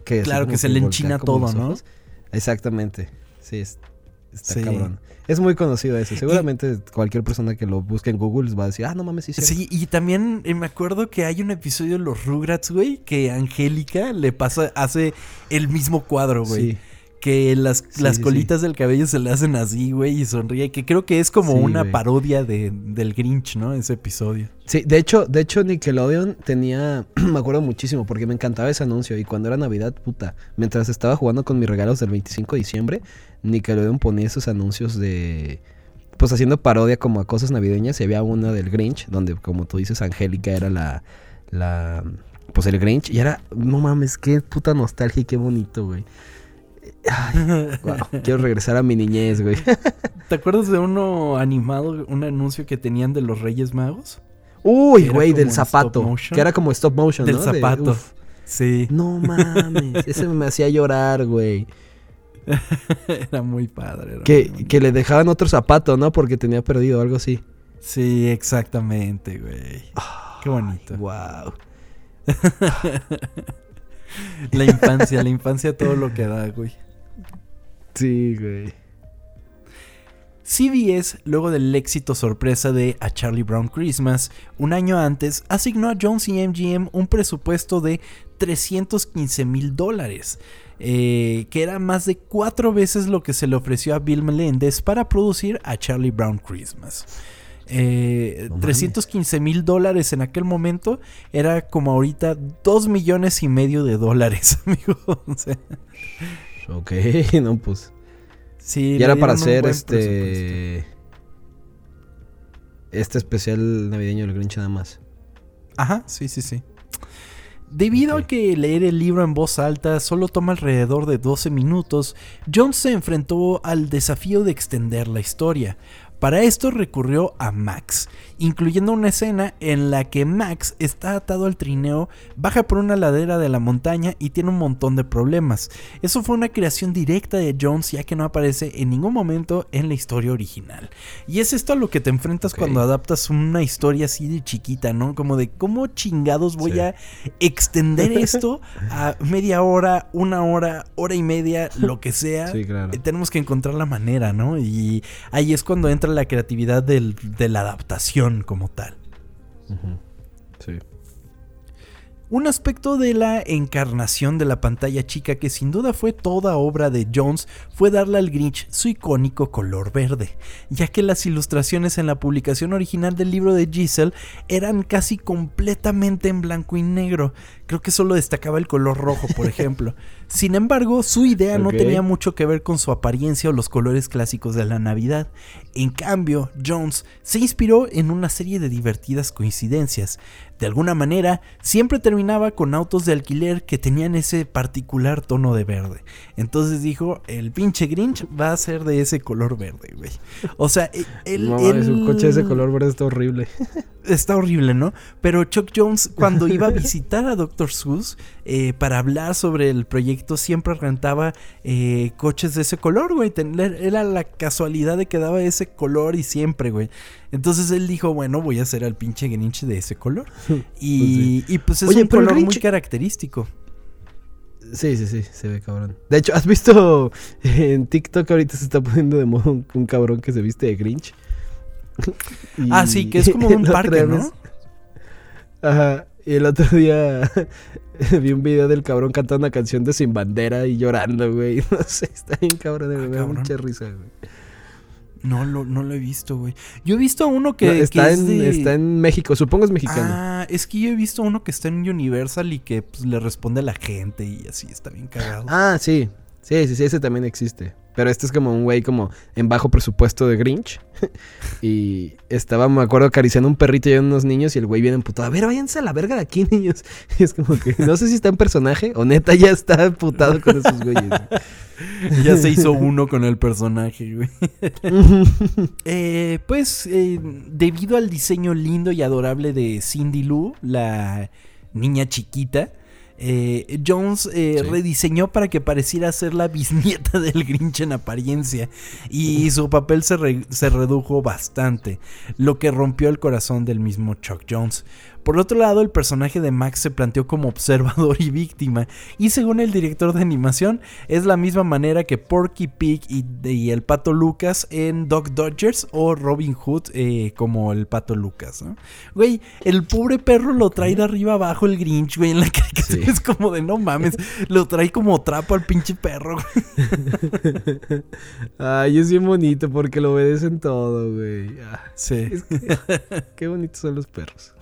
claro, que se le enchina todo, ¿no? Exactamente. Sí, es, Está cabrón. Es muy conocido eso. Seguramente cualquier persona que lo busque en Google va a decir, ah, no mames, sí, sí. y también eh, me acuerdo que hay un episodio de los Rugrats, güey, que Angélica le pasa, hace el mismo cuadro, güey. Sí que las, las colitas del cabello se le hacen así, güey, y sonríe, que creo que es como una parodia de, del Grinch, ¿no? Ese episodio. Sí, de hecho, de hecho Nickelodeon tenía, [CLEARS THROAT] me acuerdo muchísimo, porque me encantaba ese anuncio, y cuando era Navidad, puta, mientras estaba jugando con mis regalos del 25 de diciembre, Nickelodeon ponía esos anuncios de, pues haciendo parodia como a cosas navideñas, y había una del Grinch, donde, como tú dices, Angélica era la, la, pues el Grinch, y era, no mames, qué puta nostalgia y qué bonito, güey. [LAUGHS] quiero regresar a mi niñez, güey. ¿Te acuerdas de uno animado, un anuncio que tenían de los Reyes Magos? Uy, güey, del zapato. Que era como stop motion, del zapato. sí. No mames. Ese me hacía llorar, güey. [LAUGHS] era muy padre. que, que le dejaban otro zapato, ¿no? Porque tenía perdido algo así. Sí, exactamente, güey. Qué bonito. Wow. [LAUGHS] la infancia, la infancia todo lo que da, güey. Sí, güey. CBS, luego del éxito sorpresa de A Charlie Brown Christmas, un año antes, asignó a Jones y MGM un presupuesto de 315 mil dólares, eh, que era más de cuatro veces lo que se le ofreció a Bill Melendez para producir A Charlie Brown Christmas. Eh, 315 mil dólares en aquel momento era como ahorita 2 millones y medio de dólares, [LAUGHS] amigo. O sea, Ok, [LAUGHS] no, pues. sí, Y era para hacer este. Este especial navideño del Grinch nada más. Ajá, sí, sí, sí. Debido a que leer el libro en voz alta solo toma alrededor de 12 minutos, Jones se enfrentó al desafío de extender la historia. Para esto recurrió a Max, incluyendo una escena en la que Max está atado al trineo, baja por una ladera de la montaña y tiene un montón de problemas. Eso fue una creación directa de Jones ya que no aparece en ningún momento en la historia original. Y es esto a lo que te enfrentas cuando adaptas una historia así de chiquita, ¿no? Como de cómo chingados voy Sí. a extender esto a media hora, una hora, hora y media, lo que sea. Sí, claro. Eh, Tenemos que encontrar la manera, ¿no? Y ahí es cuando entra la creatividad del- de la adaptación como tal. Sí. Un aspecto de la encarnación de la pantalla chica que sin duda fue toda obra de Jones fue darle al Grinch su icónico color verde, ya que las ilustraciones en la publicación original del libro de Giselle eran casi completamente en blanco y negro. Creo que solo destacaba el color rojo, por [LAUGHS] ejemplo. Sin embargo, su idea no tenía mucho que ver con su apariencia o los colores clásicos de la Navidad. En cambio, Jones se inspiró en una serie de divertidas coincidencias. De alguna manera, siempre terminaba con autos de alquiler que tenían ese particular tono de verde. Entonces dijo, el pinche Grinch va a ser de ese color verde, güey. O sea, e- [LAUGHS] el, no, el- es un coche de ese color verde está horrible. Está horrible, ¿no? Pero Chuck Jones, cuando iba a [LAUGHS] visitar a Dr. Seuss eh, para hablar sobre el proyecto, siempre rentaba eh, coches de ese color, güey. Era la casualidad de que daba ese color y siempre, güey. Entonces él dijo, bueno, voy a hacer al pinche Grinch de ese color. [LAUGHS] Y, y pues es Oye, un color muy característico. Sí, sí, sí, se ve cabrón. De hecho, ¿has visto [LAUGHS] en TikTok ahorita se está poniendo de moda un, un cabrón que se viste de Grinch? Y Ah, sí, que es como [LAUGHS] un parque, ¿no? Ajá. Y el otro día [LAUGHS] vi un video del cabrón cantando una canción de Sin Bandera y llorando, güey. [LAUGHS] No sé, está bien cabrón, Ah, me da mucha risa, güey. No lo, no lo he visto, güey. Yo he visto uno que, No, que está, es en, de- está en México, supongo es mexicano. Ah, es que yo he visto uno que está en Universal y que pues, le responde a la gente y así está bien cagado. Ah, sí. Sí, sí, sí, ese también existe. Pero este es como un güey como en bajo presupuesto de Grinch. [LAUGHS] y estaba, me acuerdo, acariciando un perrito y a unos niños y el güey viene emputado. A ver, váyanse a la verga de aquí, [LAUGHS] niños. Y es como que no sé si está en personaje o neta ya está emputado con esos güeyes. [LAUGHS] ya se hizo uno con el personaje, güey. Eh, pues, eh, debido al diseño lindo y adorable de Cindy Lou, la niña chiquita, eh, Jones eh, Sí. rediseñó para que pareciera ser la bisnieta [LAUGHS] del Grinch en apariencia y su papel se, re- se redujo bastante, lo que rompió el corazón del mismo Chuck Jones. Por otro lado, el personaje de Max se planteó como observador y víctima, y según el director de animación, es la misma manera que Porky Pig y, y el Pato Lucas en Dog Dodgers o Robin Hood eh, como el Pato Lucas, ¿no? Güey, el pobre perro lo trae de arriba abajo el Grinch, güey, en la caricatura Sí. es como de no mames, lo trae como trapo al pinche perro, güey. [LAUGHS] Ay, es bien bonito porque lo obedecen todo, güey. Ah, Sí. es que- [LAUGHS] qué bonitos son los perros.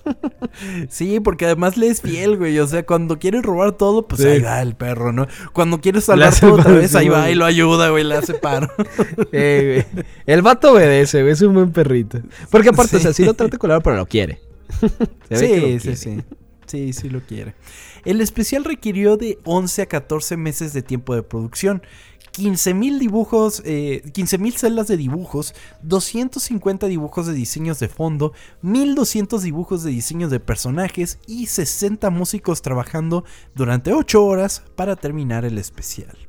Sí, porque además le es fiel, güey. O sea, cuando quiere robar todo, pues Sí. ahí va el perro, ¿no? Cuando quiere salvar todo otra vez, ahí va y lo ayuda, güey, le hace paro. [LAUGHS] Eh, güey. El vato obedece, güey. Es un buen perrito. Porque aparte, Sí. o sea, sí lo trata color, pero lo quiere. [LAUGHS] Se que lo Sí, sí, quiere. sí. Sí, sí lo quiere. El especial requirió de 11 a 14 meses de tiempo de producción. 15.000 dibujos, eh, 15.000 celdas de dibujos, 250 dibujos de diseños de fondo, 1.200 dibujos de diseños de personajes y 60 músicos trabajando durante 8 horas para terminar el especial.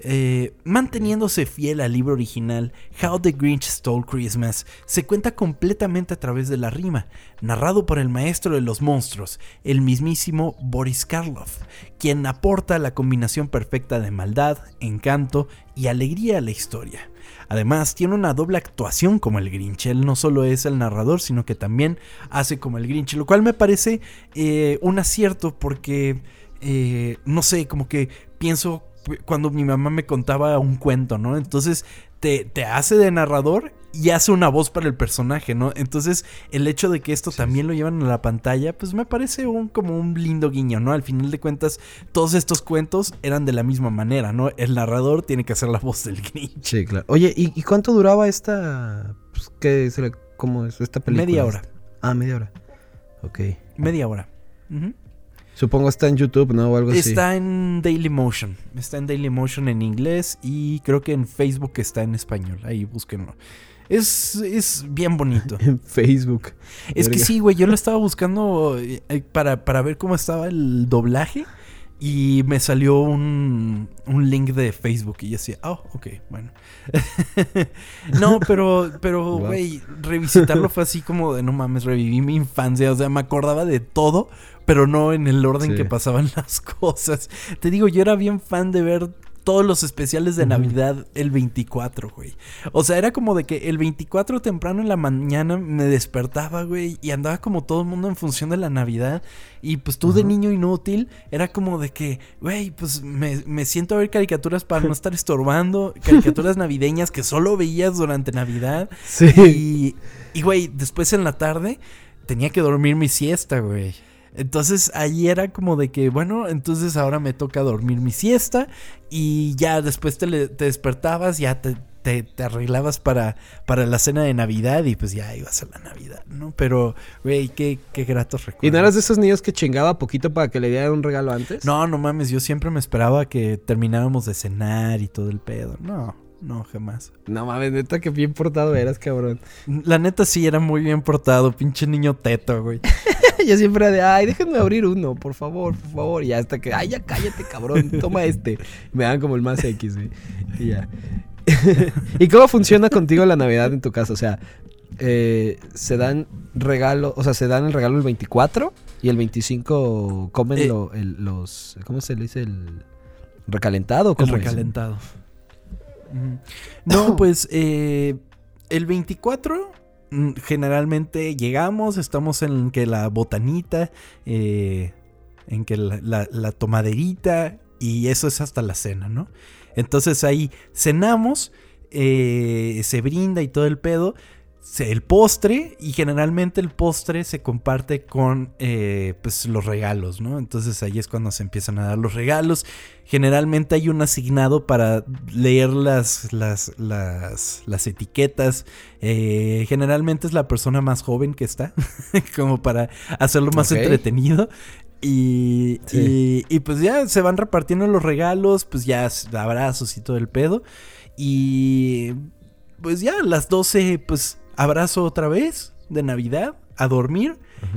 Eh, manteniéndose fiel al libro original, How the Grinch Stole Christmas se cuenta completamente a través de la rima, narrado por el maestro de los monstruos, el mismísimo Boris Karloff, quien aporta la combinación perfecta de maldad, encanto y alegría a la historia. Además, tiene una doble actuación como el Grinch. Él no solo es el narrador, sino que también hace como el Grinch, lo cual me parece eh, un acierto porque, eh, no sé, como que pienso cuando mi mamá me contaba un cuento, ¿no? Entonces te, te hace de narrador y hace una voz para el personaje, ¿no? Entonces, el hecho de que esto también lo llevan a la pantalla, pues me parece un, como un lindo guiño, ¿no? Al final de cuentas, todos estos cuentos eran de la misma manera, ¿no? El narrador tiene que hacer la voz del Grinch. Sí, claro. Oye, ¿y, y cuánto duraba esta. Pues, ¿Qué ¿Cómo es esta película? Media hora. Ah, media hora. Ok. Media hora. Ujú. Supongo está en YouTube, ¿no? O algo así. Está en Dailymotion. Está en Dailymotion en inglés y creo que en Facebook está en español. Ahí búsquenlo. Es, es bien bonito. [LAUGHS] En Facebook. Es que sí, güey, yo lo estaba buscando eh, eh, para, para ver cómo estaba el doblaje y me salió un, un link de Facebook y yo decía, oh, ok, bueno. [LAUGHS] no, pero, pero, Wow. güey, revisitarlo fue así como de, no mames, reviví mi infancia, o sea, me acordaba de todo, pero no en el orden Sí. que pasaban [LAUGHS] las cosas. Te digo, yo era bien fan de ver todos los especiales de. Navidad el 24, güey. O sea, era como de que el 24 temprano en la mañana me despertaba, güey, y andaba como todo el mundo en función de la Navidad. Y pues tú de niño inútil, era como de que, güey, pues me, me siento a ver caricaturas para no [LAUGHS] estar estorbando, caricaturas navideñas que solo veías durante Navidad. Sí. Y, y, güey, después en la tarde tenía que dormir mi siesta, güey. Entonces ahí era como de que, bueno, entonces ahora me toca dormir mi siesta y ya después te, te despertabas, ya te, te- te arreglabas para, para la cena de Navidad y pues ya ibas a la Navidad, ¿no? Pero, güey, qué, qué gratos recuerdos. ¿Y no eras de esos niños que chingaba poquito para que le dieran un regalo antes? No, no mames, yo siempre me esperaba que termináramos de cenar y todo el pedo. No, no, jamás. No mames, neta que bien portado eras, cabrón. La neta sí era muy bien portado, pinche niño teto, güey. [LAUGHS] Yo siempre era de, ay, déjenme abrir uno, por favor, por favor. Y hasta que, ay, ya cállate, cabrón, toma este. Me dan como el más X, güey. Y ya. [LAUGHS] ¿Y cómo funciona contigo la Navidad en tu casa? O sea, eh, se dan regalo, o sea, se dan el regalo el 24 y el 25 comen Eh. lo- el- los, ¿cómo se le dice? El recalentado. El ¿Cómo es? recalentado. Ujú. No, pues eh, el 24 mm, generalmente llegamos, estamos en que la botanita, eh, en que la, la- tomaderita y eso es hasta la cena, ¿no? Entonces ahí cenamos, eh, se brinda y todo el pedo. El postre y generalmente el postre se comparte con eh, pues los regalos, ¿no? Entonces ahí es cuando se empiezan a dar los regalos Generalmente hay un asignado para leer las, las, las, las etiquetas. Eh, generalmente es la persona más joven que está, [LAUGHS] como para hacerlo más entretenido. Y, Sí. y, y pues ya se van repartiendo los regalos, pues ya abrazos y todo el pedo. Y pues ya a las 12, pues abrazo otra vez de Navidad, a dormir.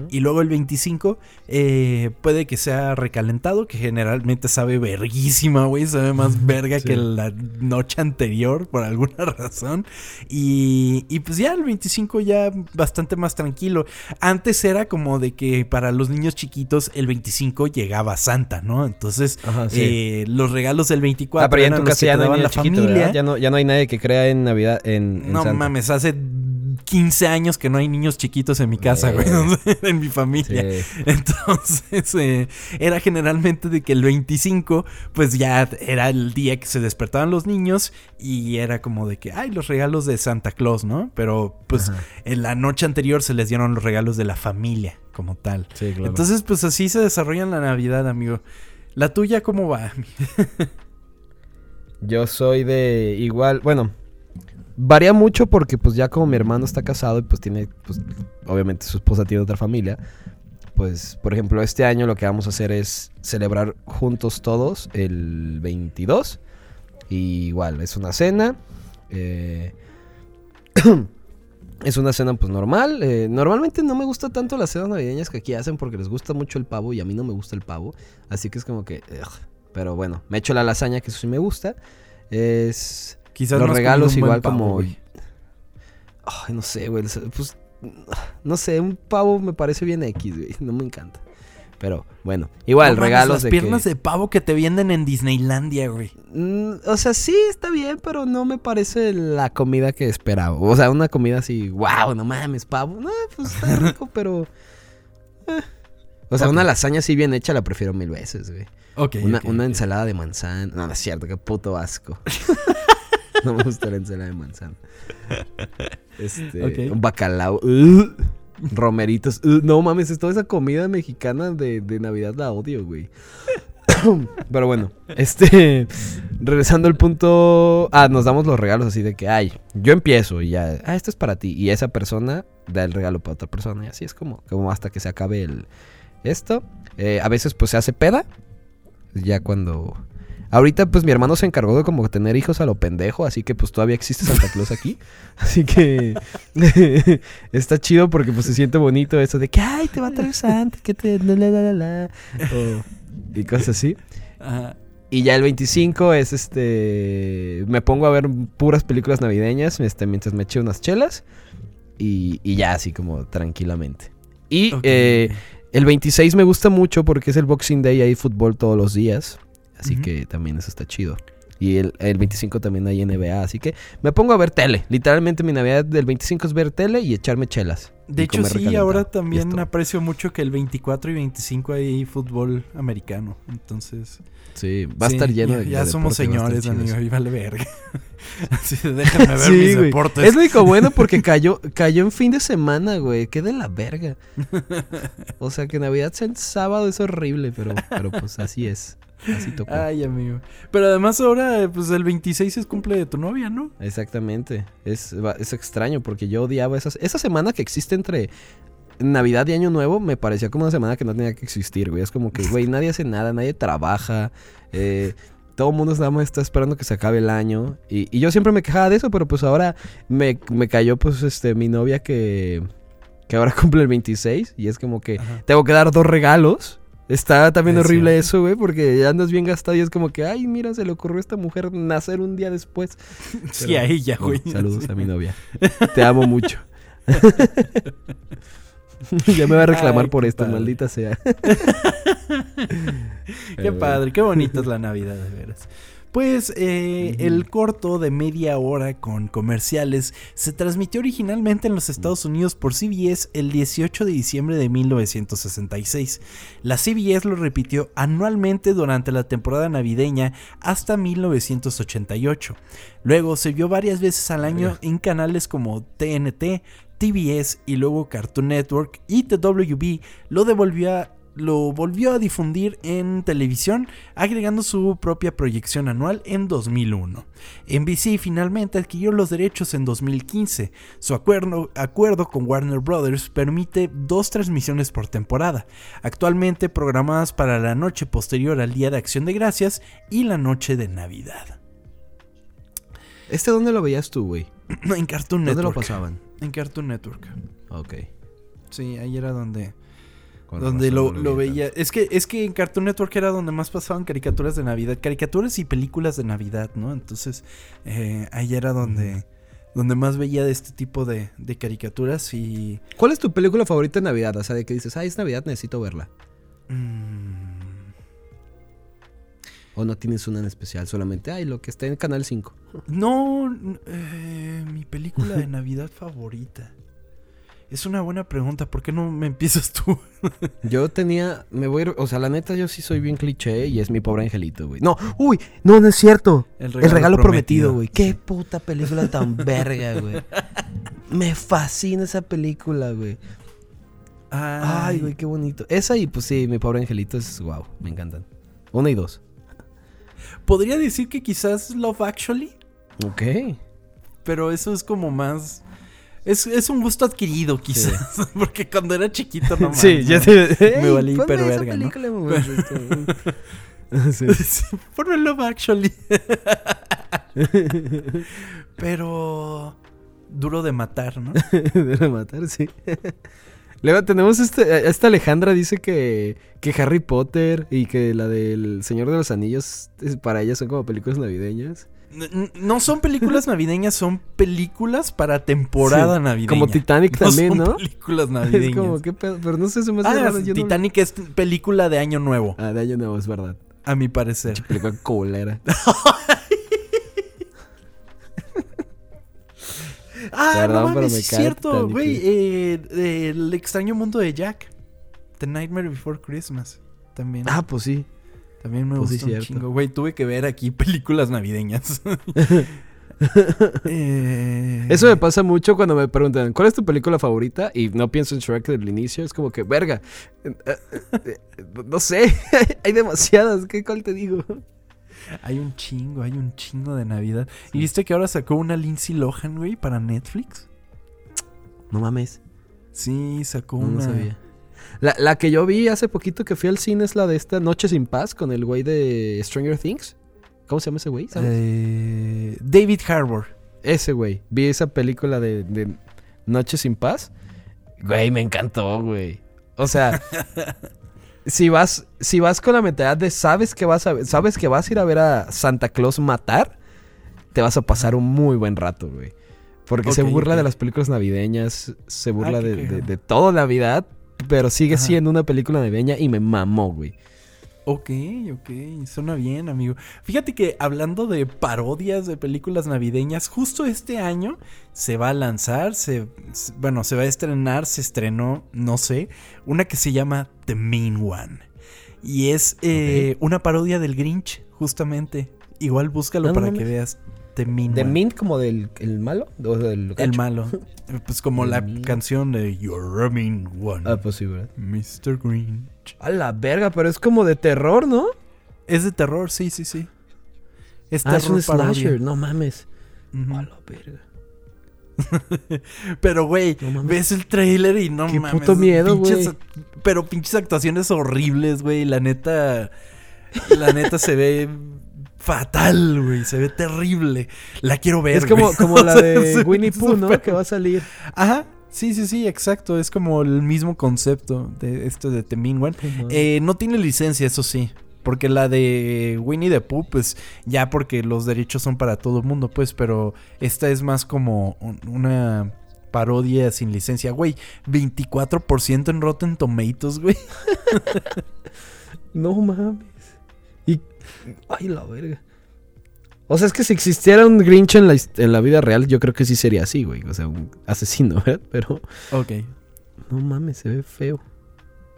Y luego el 25 eh, puede que sea recalentado, que generalmente sabe verguísima, güey. Sabe más [LAUGHS] verga Sí. que la noche anterior, por alguna [LAUGHS] razón. Y, y pues ya el 25 ya bastante más tranquilo. Antes era como de que para los niños chiquitos el 25 llegaba Santa, ¿no? Entonces Ajá, sí. eh, los regalos del 24 ah, pero ya en tu casa no hay daban niño la chiquito, familia. ¿verdad? Ya no, ya no hay nadie que crea en Navidad, en, en No Santa. mames, hace 15 años que no hay niños chiquitos en mi casa, güey. Eh. [LAUGHS] en mi familia. Sí. [LAUGHS] Entonces, eh, era generalmente de que el 25, pues ya era el día que se despertaban los niños y era como de que, ay, los regalos de Santa Claus, ¿no? Pero pues Ajá. en la noche anterior se les dieron los regalos de la familia como tal. Sí, claro. Entonces, pues así se desarrolla la Navidad, amigo. ¿La tuya cómo va? [LAUGHS] Yo soy de igual, bueno, varía mucho porque pues ya como mi hermano está casado y pues tiene, pues obviamente su esposa tiene otra familia, pues por ejemplo este año lo que vamos a hacer es celebrar juntos todos el 22 y igual es una cena, eh, [CLEARS THROAT] es una cena pues normal, eh, normalmente no me gusta tanto las cenas navideñas que aquí hacen porque les gusta mucho el pavo y a mí no me gusta el pavo, así que es como que... Pero bueno, me echo la lasaña, que eso sí me gusta. Es. Quizás los regalos igual pavo, como. güey. Ay, no sé, güey. Pues. No sé, un pavo me parece bien X, güey. No me encanta. Pero bueno, igual, No regalos las de. piernas que- de pavo que te venden en Disneylandia, güey. Mm, o sea, sí, está bien, pero no me parece la comida que esperaba. O sea, una comida así, wow, no mames, pavo. No, pues está [LAUGHS] rico, pero. eh. O sea, una lasaña así bien hecha la prefiero mil veces, güey. Ok. Una, una ensalada de manzana. No, no es cierto, qué puto asco. [LAUGHS] no me gusta la ensalada de manzana. Este, un bacalao. ugh, romeritos. ugh, no mames, es toda esa comida mexicana de, de Navidad la odio, güey. [COUGHS] Pero bueno, este. Regresando al punto. Ah, nos damos los regalos así de que, ay, yo empiezo y ya. Ah, esto es para ti. Y esa persona da el regalo para otra persona. Y así es como, como hasta que se acabe el. Esto. Eh, a veces, pues se hace peda. Ya cuando. Ahorita, pues mi hermano se encargó de como tener hijos a lo pendejo. Así que, pues todavía existe Santa Claus aquí. [LAUGHS] Así que. [LAUGHS] está chido porque, pues se siente bonito eso de que, ay, te va a traer Santa. Que te. La, la, la, la, la", o- y cosas así. Ajá. Y ya el 25 es este. Me pongo a ver puras películas navideñas este, mientras me eché unas chelas. Y, y ya así como tranquilamente. Y eh, el 26 me gusta mucho porque es el Boxing Day, hay fútbol todos los días. Así que también eso está chido. Y el, el 25 también hay NBA, así que me pongo a ver tele. Literalmente mi Navidad del 25 es ver tele y echarme chelas. De hecho, sí, ahora también aprecio mucho que el 24 y 25 hay fútbol americano. Entonces. Sí, va a estar lleno ya, de Ya de somos señores, amigo, y vale verga. [LAUGHS] Así déjame ver Sí, mis güey. deportes. Es lo único bueno [LAUGHS] porque cayó, cayó en fin de semana, güey. Qué de la verga. [LAUGHS] O sea, que Navidad sea el sábado es horrible, pero, pero pues así es. Así tocó. Ay, amigo. Pero además ahora, pues el 26 es cumple de tu novia, ¿no? Exactamente. Es, es extraño porque yo odiaba esas, esa semana que existe entre Navidad y Año Nuevo. Me parecía como una semana que no tenía que existir, güey. Es como que, güey, nadie hace nada, nadie trabaja. Eh, todo el mundo nada más está esperando que se acabe el año. Y, y yo siempre me quejaba de eso, pero pues ahora me, me cayó pues este mi novia que, que ahora [LAUGHS] cumple el 26. Y es como que Ajá. tengo que dar dos regalos. Está también Es horrible cierto. eso, güey, porque ya andas bien gastado y es como que, ay, mira, se le ocurrió a esta mujer nacer un día después. [LAUGHS] Sí, Pero- a ella, no, güey. saludos a mi novia. [LAUGHS] Te amo mucho. [LAUGHS] ya me va a reclamar Ay, por esto, padre. maldita sea. Qué padre, qué bonita es la Navidad, de veras. Pues eh, el corto de media hora con comerciales se transmitió originalmente en los Estados Unidos por CBS el 18 de diciembre de 1966. La CBS lo repitió anualmente durante la temporada navideña hasta 1988. Luego se vio varias veces al año en canales como TNT, TBS y luego Cartoon Network y TWB lo devolvió a lo volvió a difundir en televisión, agregando su propia proyección anual en 2001. NBC finalmente adquirió los derechos en 2015. Su acuerdo, acuerdo con Warner Bros. permite dos transmisiones por temporada, actualmente programadas para la noche posterior al Día de Acción de Gracias y la noche de Navidad. ¿Este dónde lo veías tú, güey? [CLEARS THROAT] en Cartoon ¿Dónde Network. lo pasaban? En Cartoon Network. Ok. Sí, ahí era donde Con donde lo, lo veía. Es que, es que en Cartoon Network era donde más pasaban caricaturas de Navidad. Caricaturas y películas de Navidad, ¿no? Entonces, eh, ahí era donde, donde más veía de este tipo de, de caricaturas y... ¿Cuál es tu película favorita de Navidad? O sea, de que dices, ay, es Navidad, necesito verla. mm, ¿O no tienes una en especial? Solamente, ay, lo que está en Canal 5. no, eh, mi película de [LAUGHS] Navidad favorita. Es una buena pregunta. ¿Por qué no me empiezas tú? [LAUGHS] Yo tenía, me voy, a ir- o sea, la neta yo sí soy bien cliché y es mi pobre angelito, güey. No, uy, no, no es cierto. El El regalo prometido, güey. Qué puta película tan [LAUGHS] verga, güey. Me fascina esa película, güey. Ay, güey, qué bonito. Esa y pues sí, mi pobre angelito es wow, me encantan. Una y dos. Podría decir que quizás Love Actually. Ok. Pero eso es como más. Es, es un gusto adquirido, quizás. [LAUGHS] Porque cuando era chiquito, no [LAUGHS] sí, ya te Me valí hiperverga, ¿no? gusta [LAUGHS] esto. Sí. Sí, ponme Love Actually. Pero. Duro de matar, ¿no? De matar, sí. Luego tenemos este, esta Alejandra dice que, que Harry Potter y que la del Señor de los Anillos para ella son como películas navideñas. No son películas [LAUGHS] navideñas, son películas para temporada Sí, navideña. Como Titanic [LAUGHS] no también, son ¿no? películas navideñas. [LAUGHS] Es como, ¿qué pedo? Pero no sé, se me hace Ah, raro, yo no- Titanic es película de Año Nuevo, Ah, de año nuevo, es verdad. a mi parecer. Pinche película colera. Ah, Perdón, no pero mames, me es cierto, güey. eh, eh, el extraño mundo de Jack. The Nightmare Before Christmas. También. Ah, pues sí. También me pues sí, gustó un chingo. Güey, tuve que ver aquí [LAUGHS] películas navideñas. [LAUGHS] Eh, Eso me pasa mucho cuando me preguntan, ¿cuál es tu película favorita? Y no pienso en Shrek desde el inicio. Es como que, verga. eh, eh, No sé, [LAUGHS] hay demasiadas. ¿Qué cuál te digo? Hay un chingo, hay un chingo de Navidad. ¿Y viste que ahora sacó una Lindsay Lohan, güey, para Netflix? No mames. Sí, sacó No, no una. sabía. La, la que yo vi hace poquito que fui al cine es la de esta Noche sin Paz con el güey de Stranger Things. ¿Cómo se llama ese güey? ¿Sabes? Eh, David Harbour. Ese güey. Vi esa película de, de Noche sin Paz. Güey, me encantó, güey. O sea, [LAUGHS] si vas, si vas con la mentalidad de sabes que vas a sabes que vas a ir a ver a Santa Claus matar, te vas a pasar un muy buen rato, güey. Porque se burla de las películas navideñas, se burla Ah, de, de todo Navidad, pero sigue Ajá. siendo una película navideña y me mamó, güey. Ok, ok, suena bien, amigo. Fíjate que hablando de parodias de películas navideñas, justo este año se va a lanzar, se, bueno, se va a estrenar, se estrenó, no sé, una que se llama The Mean One. Y es eh, una parodia del Grinch, justamente. Igual búscalo Ah, no para que veas The ¿De One. Mint como del el malo? ¿O del El malo. [LAUGHS] Pues como la The canción de You're a Mean One, Ah, pues sí, ¿verdad? Mr. Grinch. A la verga, pero es como de terror, ¿no? Es de terror, sí, sí, sí. Es Ah, es un slasher, no mames. A la verga. [LAUGHS] Pero, güey, No ves el trailer y no Qué mames. puto miedo, güey. Pero pinches actuaciones horribles, güey. La neta. La neta se ve fatal, güey. Se ve terrible. La quiero ver. Es como, güey. como [LAUGHS] la de Winnie Pooh, ¿no? Que va a salir. Ajá. Sí, sí, sí, exacto. Es como el mismo concepto de esto de The Mean One. Eh, no tiene licencia, eso sí. Porque la de Winnie the Pooh, pues ya porque los derechos son para todo el mundo, pues, pero esta es más como un- una parodia sin licencia. Güey, 24% en Rotten Tomatoes, güey. [LAUGHS] No mames. Ay, la verga. O sea, es que si existiera un Grinch en la, en la vida real, yo creo que sí sería así, güey. O sea, un asesino, [LAUGHS] ¿verdad? Pero. Ok. No mames, se ve feo.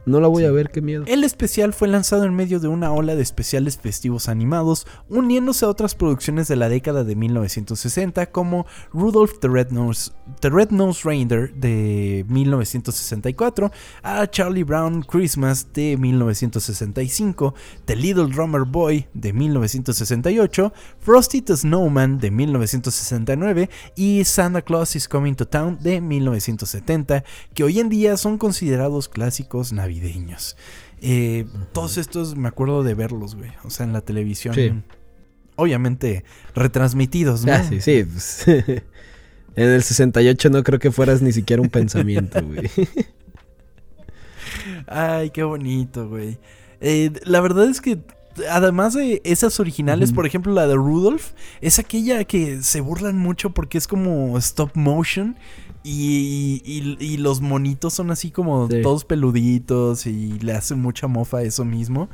No la voy a ver, qué miedo. El especial fue lanzado en medio de una ola de especiales festivos animados, uniéndose a otras producciones de la década de 1960 como Rudolph the Red-Nosed the Red-Nosed Reindeer de 1964, a Charlie Brown Christmas de 1965, The Little Drummer Boy de 1968, Frosty the Snowman de 1969 y Santa Claus is Coming to Town de 1970, que hoy en día son considerados clásicos navideños. Eh, Todos estos me acuerdo de verlos, güey. O sea, en la televisión. Sí. Obviamente retransmitidos, ¿no? Ah, sí, sí. pues, [LAUGHS] en el 68 no creo que fueras ni siquiera un pensamiento, [LAUGHS] güey. Ay, qué bonito, güey. Eh, la verdad es que además de esas originales, por ejemplo la de Rudolph, es aquella que se burlan mucho porque es como stop motion y, y- y los monitos son así como Sí. todos peluditos y le hacen mucha mofa a eso mismo.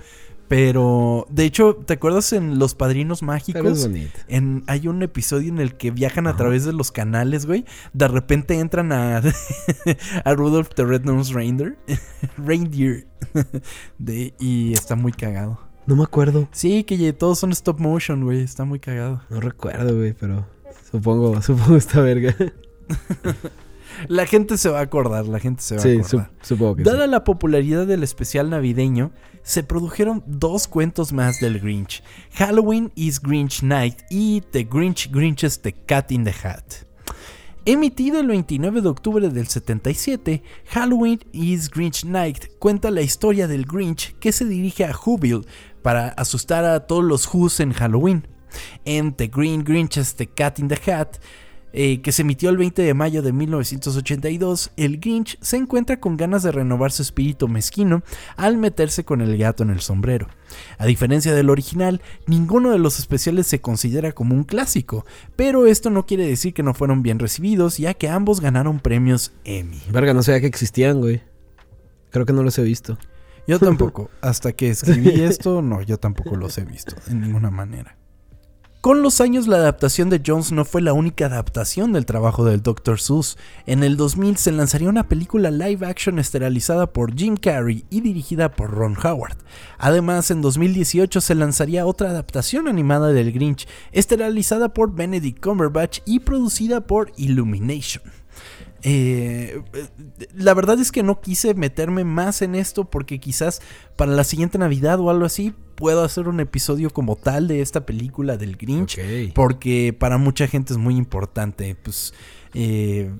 Pero, de hecho, ¿te acuerdas en Los Padrinos Mágicos? En, hay un episodio en el que viajan a Ajá. través de los canales, güey. De repente entran a, [LAUGHS] a Rudolph the Red-Nosed Reindeer. [LAUGHS] Reindeer. [LAUGHS] De, y está muy cagado. No me acuerdo. Sí, que todos son stop motion, güey. Está muy cagado. No recuerdo, güey, pero supongo, supongo esta verga. [LAUGHS] La gente se va a acordar, la gente se va a acordar. su- supongo que Dada sí. la popularidad del especial navideño, se produjeron dos cuentos más del Grinch: Halloween is Grinch Night y The Grinch Grinches The Cat in the Hat. Emitido el 29 de octubre del 77, Halloween is Grinch Night cuenta la historia del Grinch que se dirige a Whoville para asustar a todos los Who's en Halloween. En The Green Grinches The Cat in the Hat, eh, que se emitió el 20 de mayo de 1982, el Grinch se encuentra con ganas de renovar su espíritu mezquino al meterse con el gato en el sombrero. A diferencia del original, ninguno de los especiales se considera como un clásico, pero esto no quiere decir que no fueron bien recibidos, ya que ambos ganaron premios Emmy. Verga, no sabía que existían, güey. Creo que no los he visto. Yo tampoco, [LAUGHS] hasta que escribí esto, no, yo tampoco los he visto, en ninguna manera. Con los años la adaptación de Jones no fue la única adaptación del trabajo del Dr. Seuss. En el 2000 se lanzaría una película live action esterilizada por Jim Carrey y dirigida por Ron Howard. Además, en 2018 se lanzaría otra adaptación animada del Grinch, esterilizada por Benedict Cumberbatch y producida por Illumination. Eh, la verdad es que no quise meterme más en esto porque quizás para la siguiente Navidad o algo así puedo hacer un episodio como tal de esta película del Grinch porque para mucha gente es muy importante. Pues eh,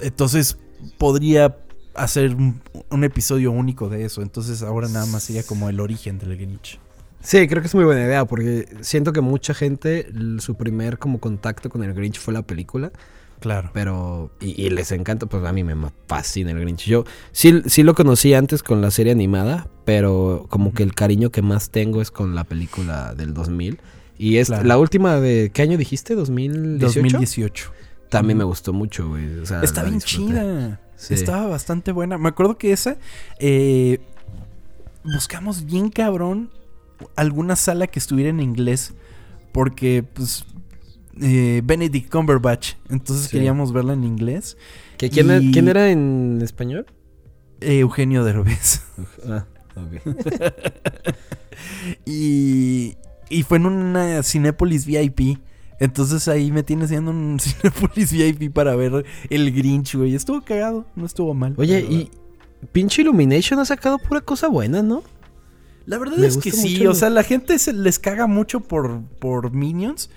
entonces podría hacer un, un episodio único de eso. Entonces ahora nada más sería como el origen del Grinch. Sí, creo que es muy buena idea porque siento que mucha gente, su primer como contacto con el Grinch fue la película, Claro. pero... Y, y les encanta, pues a mí me fascina el Grinch. Yo sí, sí lo conocí antes con la serie animada, pero como que el cariño que más tengo es con la película del 2000. Y es Claro. la última de... ¿Qué año dijiste? ¿2018? 2018. También me gustó mucho, güey. o sea, Está bien chida. Sí. Estaba bastante buena. Me acuerdo que esa. eh, buscamos bien cabrón alguna sala que estuviera en inglés. Porque, pues. Eh, Benedict Cumberbatch. Entonces Sí. queríamos verla en inglés. ¿Que quién, Y- quién era en español? Eh, Eugenio Derbez. Ah, ok. [LAUGHS] Y, y fue en una Cinépolis VIP. Entonces ahí me tienes yendo a un [LAUGHS] Cinépolis VIP para ver el Grinch, güey. Estuvo cagado, no estuvo mal. Oye, y pinche Illumination ha sacado pura cosa buena, ¿no? La verdad me es que sí, o sea, la gente se les caga mucho por, por Minions.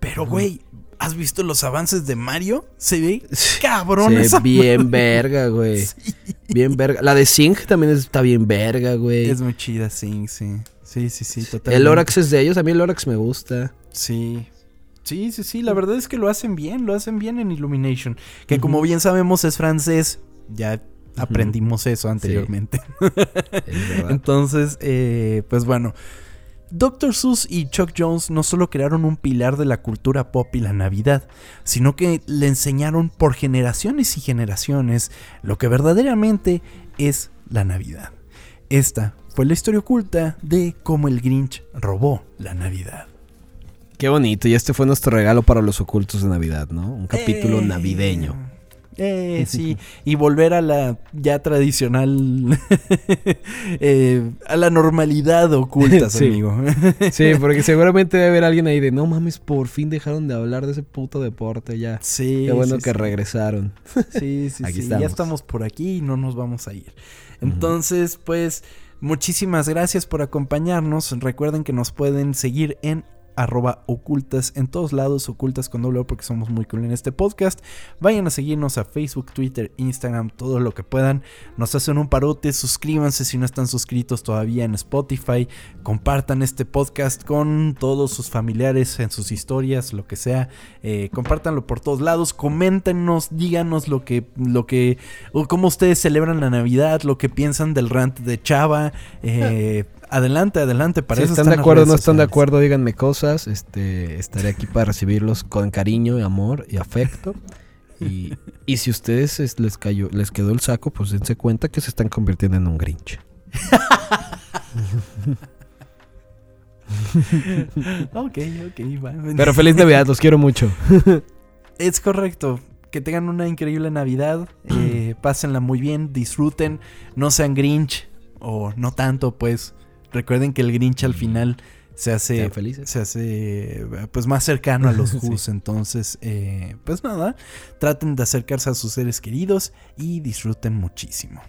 Pero, güey, ¿has visto los avances de Mario? Se ve cabrón Se esa bien verga, güey. [LAUGHS] Sí. Bien verga. La de Sing también está bien verga, güey. Es muy chida, sí, sí. Sí, sí, sí, totalmente. El Lorax es de ellos, a mí el Lorax me gusta. Sí. Sí, sí, sí. La verdad es que lo hacen bien, lo hacen bien en Illumination. Que como bien sabemos es francés. Ya aprendimos eso anteriormente. Es verdad. [LAUGHS] Entonces, eh, pues bueno. Dr. Seuss y Chuck Jones no solo crearon un pilar de la cultura pop y la Navidad, sino que le enseñaron por generaciones y generaciones lo que verdaderamente es la Navidad. Esta fue la historia oculta de cómo el Grinch robó la Navidad. Qué bonito. Y este fue nuestro regalo para los ocultos de Navidad, ¿no? Un capítulo Eh, navideño. Eh, sí, [LAUGHS] y volver a la ya tradicional, [LAUGHS] eh, a la normalidad oculta, [LAUGHS] Sí. amigo. Sí, porque seguramente debe haber alguien ahí de no mames, por fin dejaron de hablar de ese puto deporte ya. Sí, Qué bueno sí, que sí. regresaron. Sí, sí, Aquí sí. estamos. Ya estamos por aquí y no nos vamos a ir. Entonces, pues, muchísimas gracias por acompañarnos. Recuerden que nos pueden seguir en arroba ocultas en todos lados, ocultas con doble porque somos muy cool en este podcast. Vayan a seguirnos a Facebook, Twitter, Instagram, todo lo que puedan. Nos hacen un parote, suscríbanse si no están suscritos todavía en Spotify. Compartan este podcast con todos sus familiares en sus historias, lo que sea. Eh, compártanlo por todos lados. Coméntenos, díganos lo que, lo que, o cómo ustedes celebran la Navidad, lo que piensan del rant de Chava. [LAUGHS] Eh, adelante, adelante. Para si eso están de las acuerdo o no están de acuerdo, díganme cosas. Este, estaré aquí para recibirlos con cariño amor y afecto. Y, y si ustedes es- les cayó, les quedó el saco, pues dense cuenta que se están convirtiendo en un Grinch. [LAUGHS] Ok, ok, va. Pero feliz Navidad, los quiero mucho. [LAUGHS] Es correcto. Que tengan una increíble Navidad. eh, pásenla muy bien. Disfruten. No sean Grinch. O no tanto, pues. Recuerden que el Grinch al final se hace. Se hace. Pues más cercano a los [LAUGHS] Sí. Who's. Entonces, eh, pues nada. Traten de acercarse a sus seres queridos. Y disfruten muchísimo.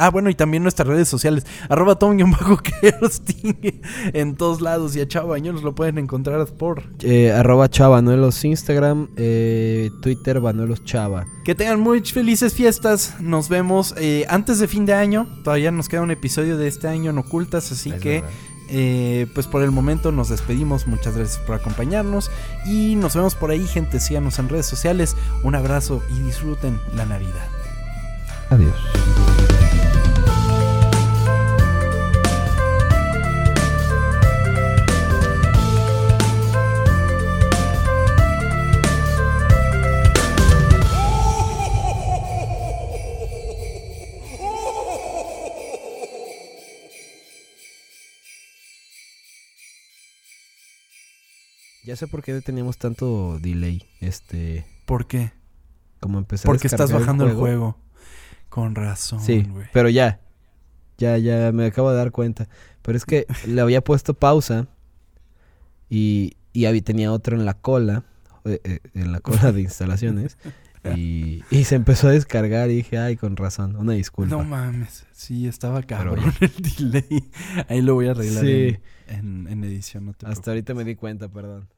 Ah, bueno, y también nuestras redes sociales. Arroba Tom-Kersting [LAUGHS] en todos lados. Y a Chavo Bañuelos lo pueden encontrar por Eh, arroba chavanuelos Instagram, eh, Twitter Vanuelos Chava. Que tengan muy felices fiestas. Nos vemos eh, antes de fin de año. Todavía nos queda un episodio de este año en Ocultas. Así Es que, eh, pues por el momento nos despedimos. Muchas gracias por acompañarnos. Y nos vemos por ahí, gente. Síganos en redes sociales. Un abrazo y disfruten la Navidad. Adiós. Ya sé por qué teníamos tanto delay. Este. ¿Por qué? Como empecé a Porque estás bajando el juego. Con razón, Sí, pero ya. Ya, ya me acabo de dar cuenta. Pero es que [LAUGHS] le había puesto pausa y, y había- tenía otro en la cola, eh, eh, en la cola de instalaciones. Y, y se empezó a descargar y dije, ay, con razón, una disculpa. No mames. Sí, estaba cabrón el delay. [LAUGHS] Ahí lo voy a arreglar Sí. en, en- en edición, no te Hasta ahorita me di cuenta, perdón.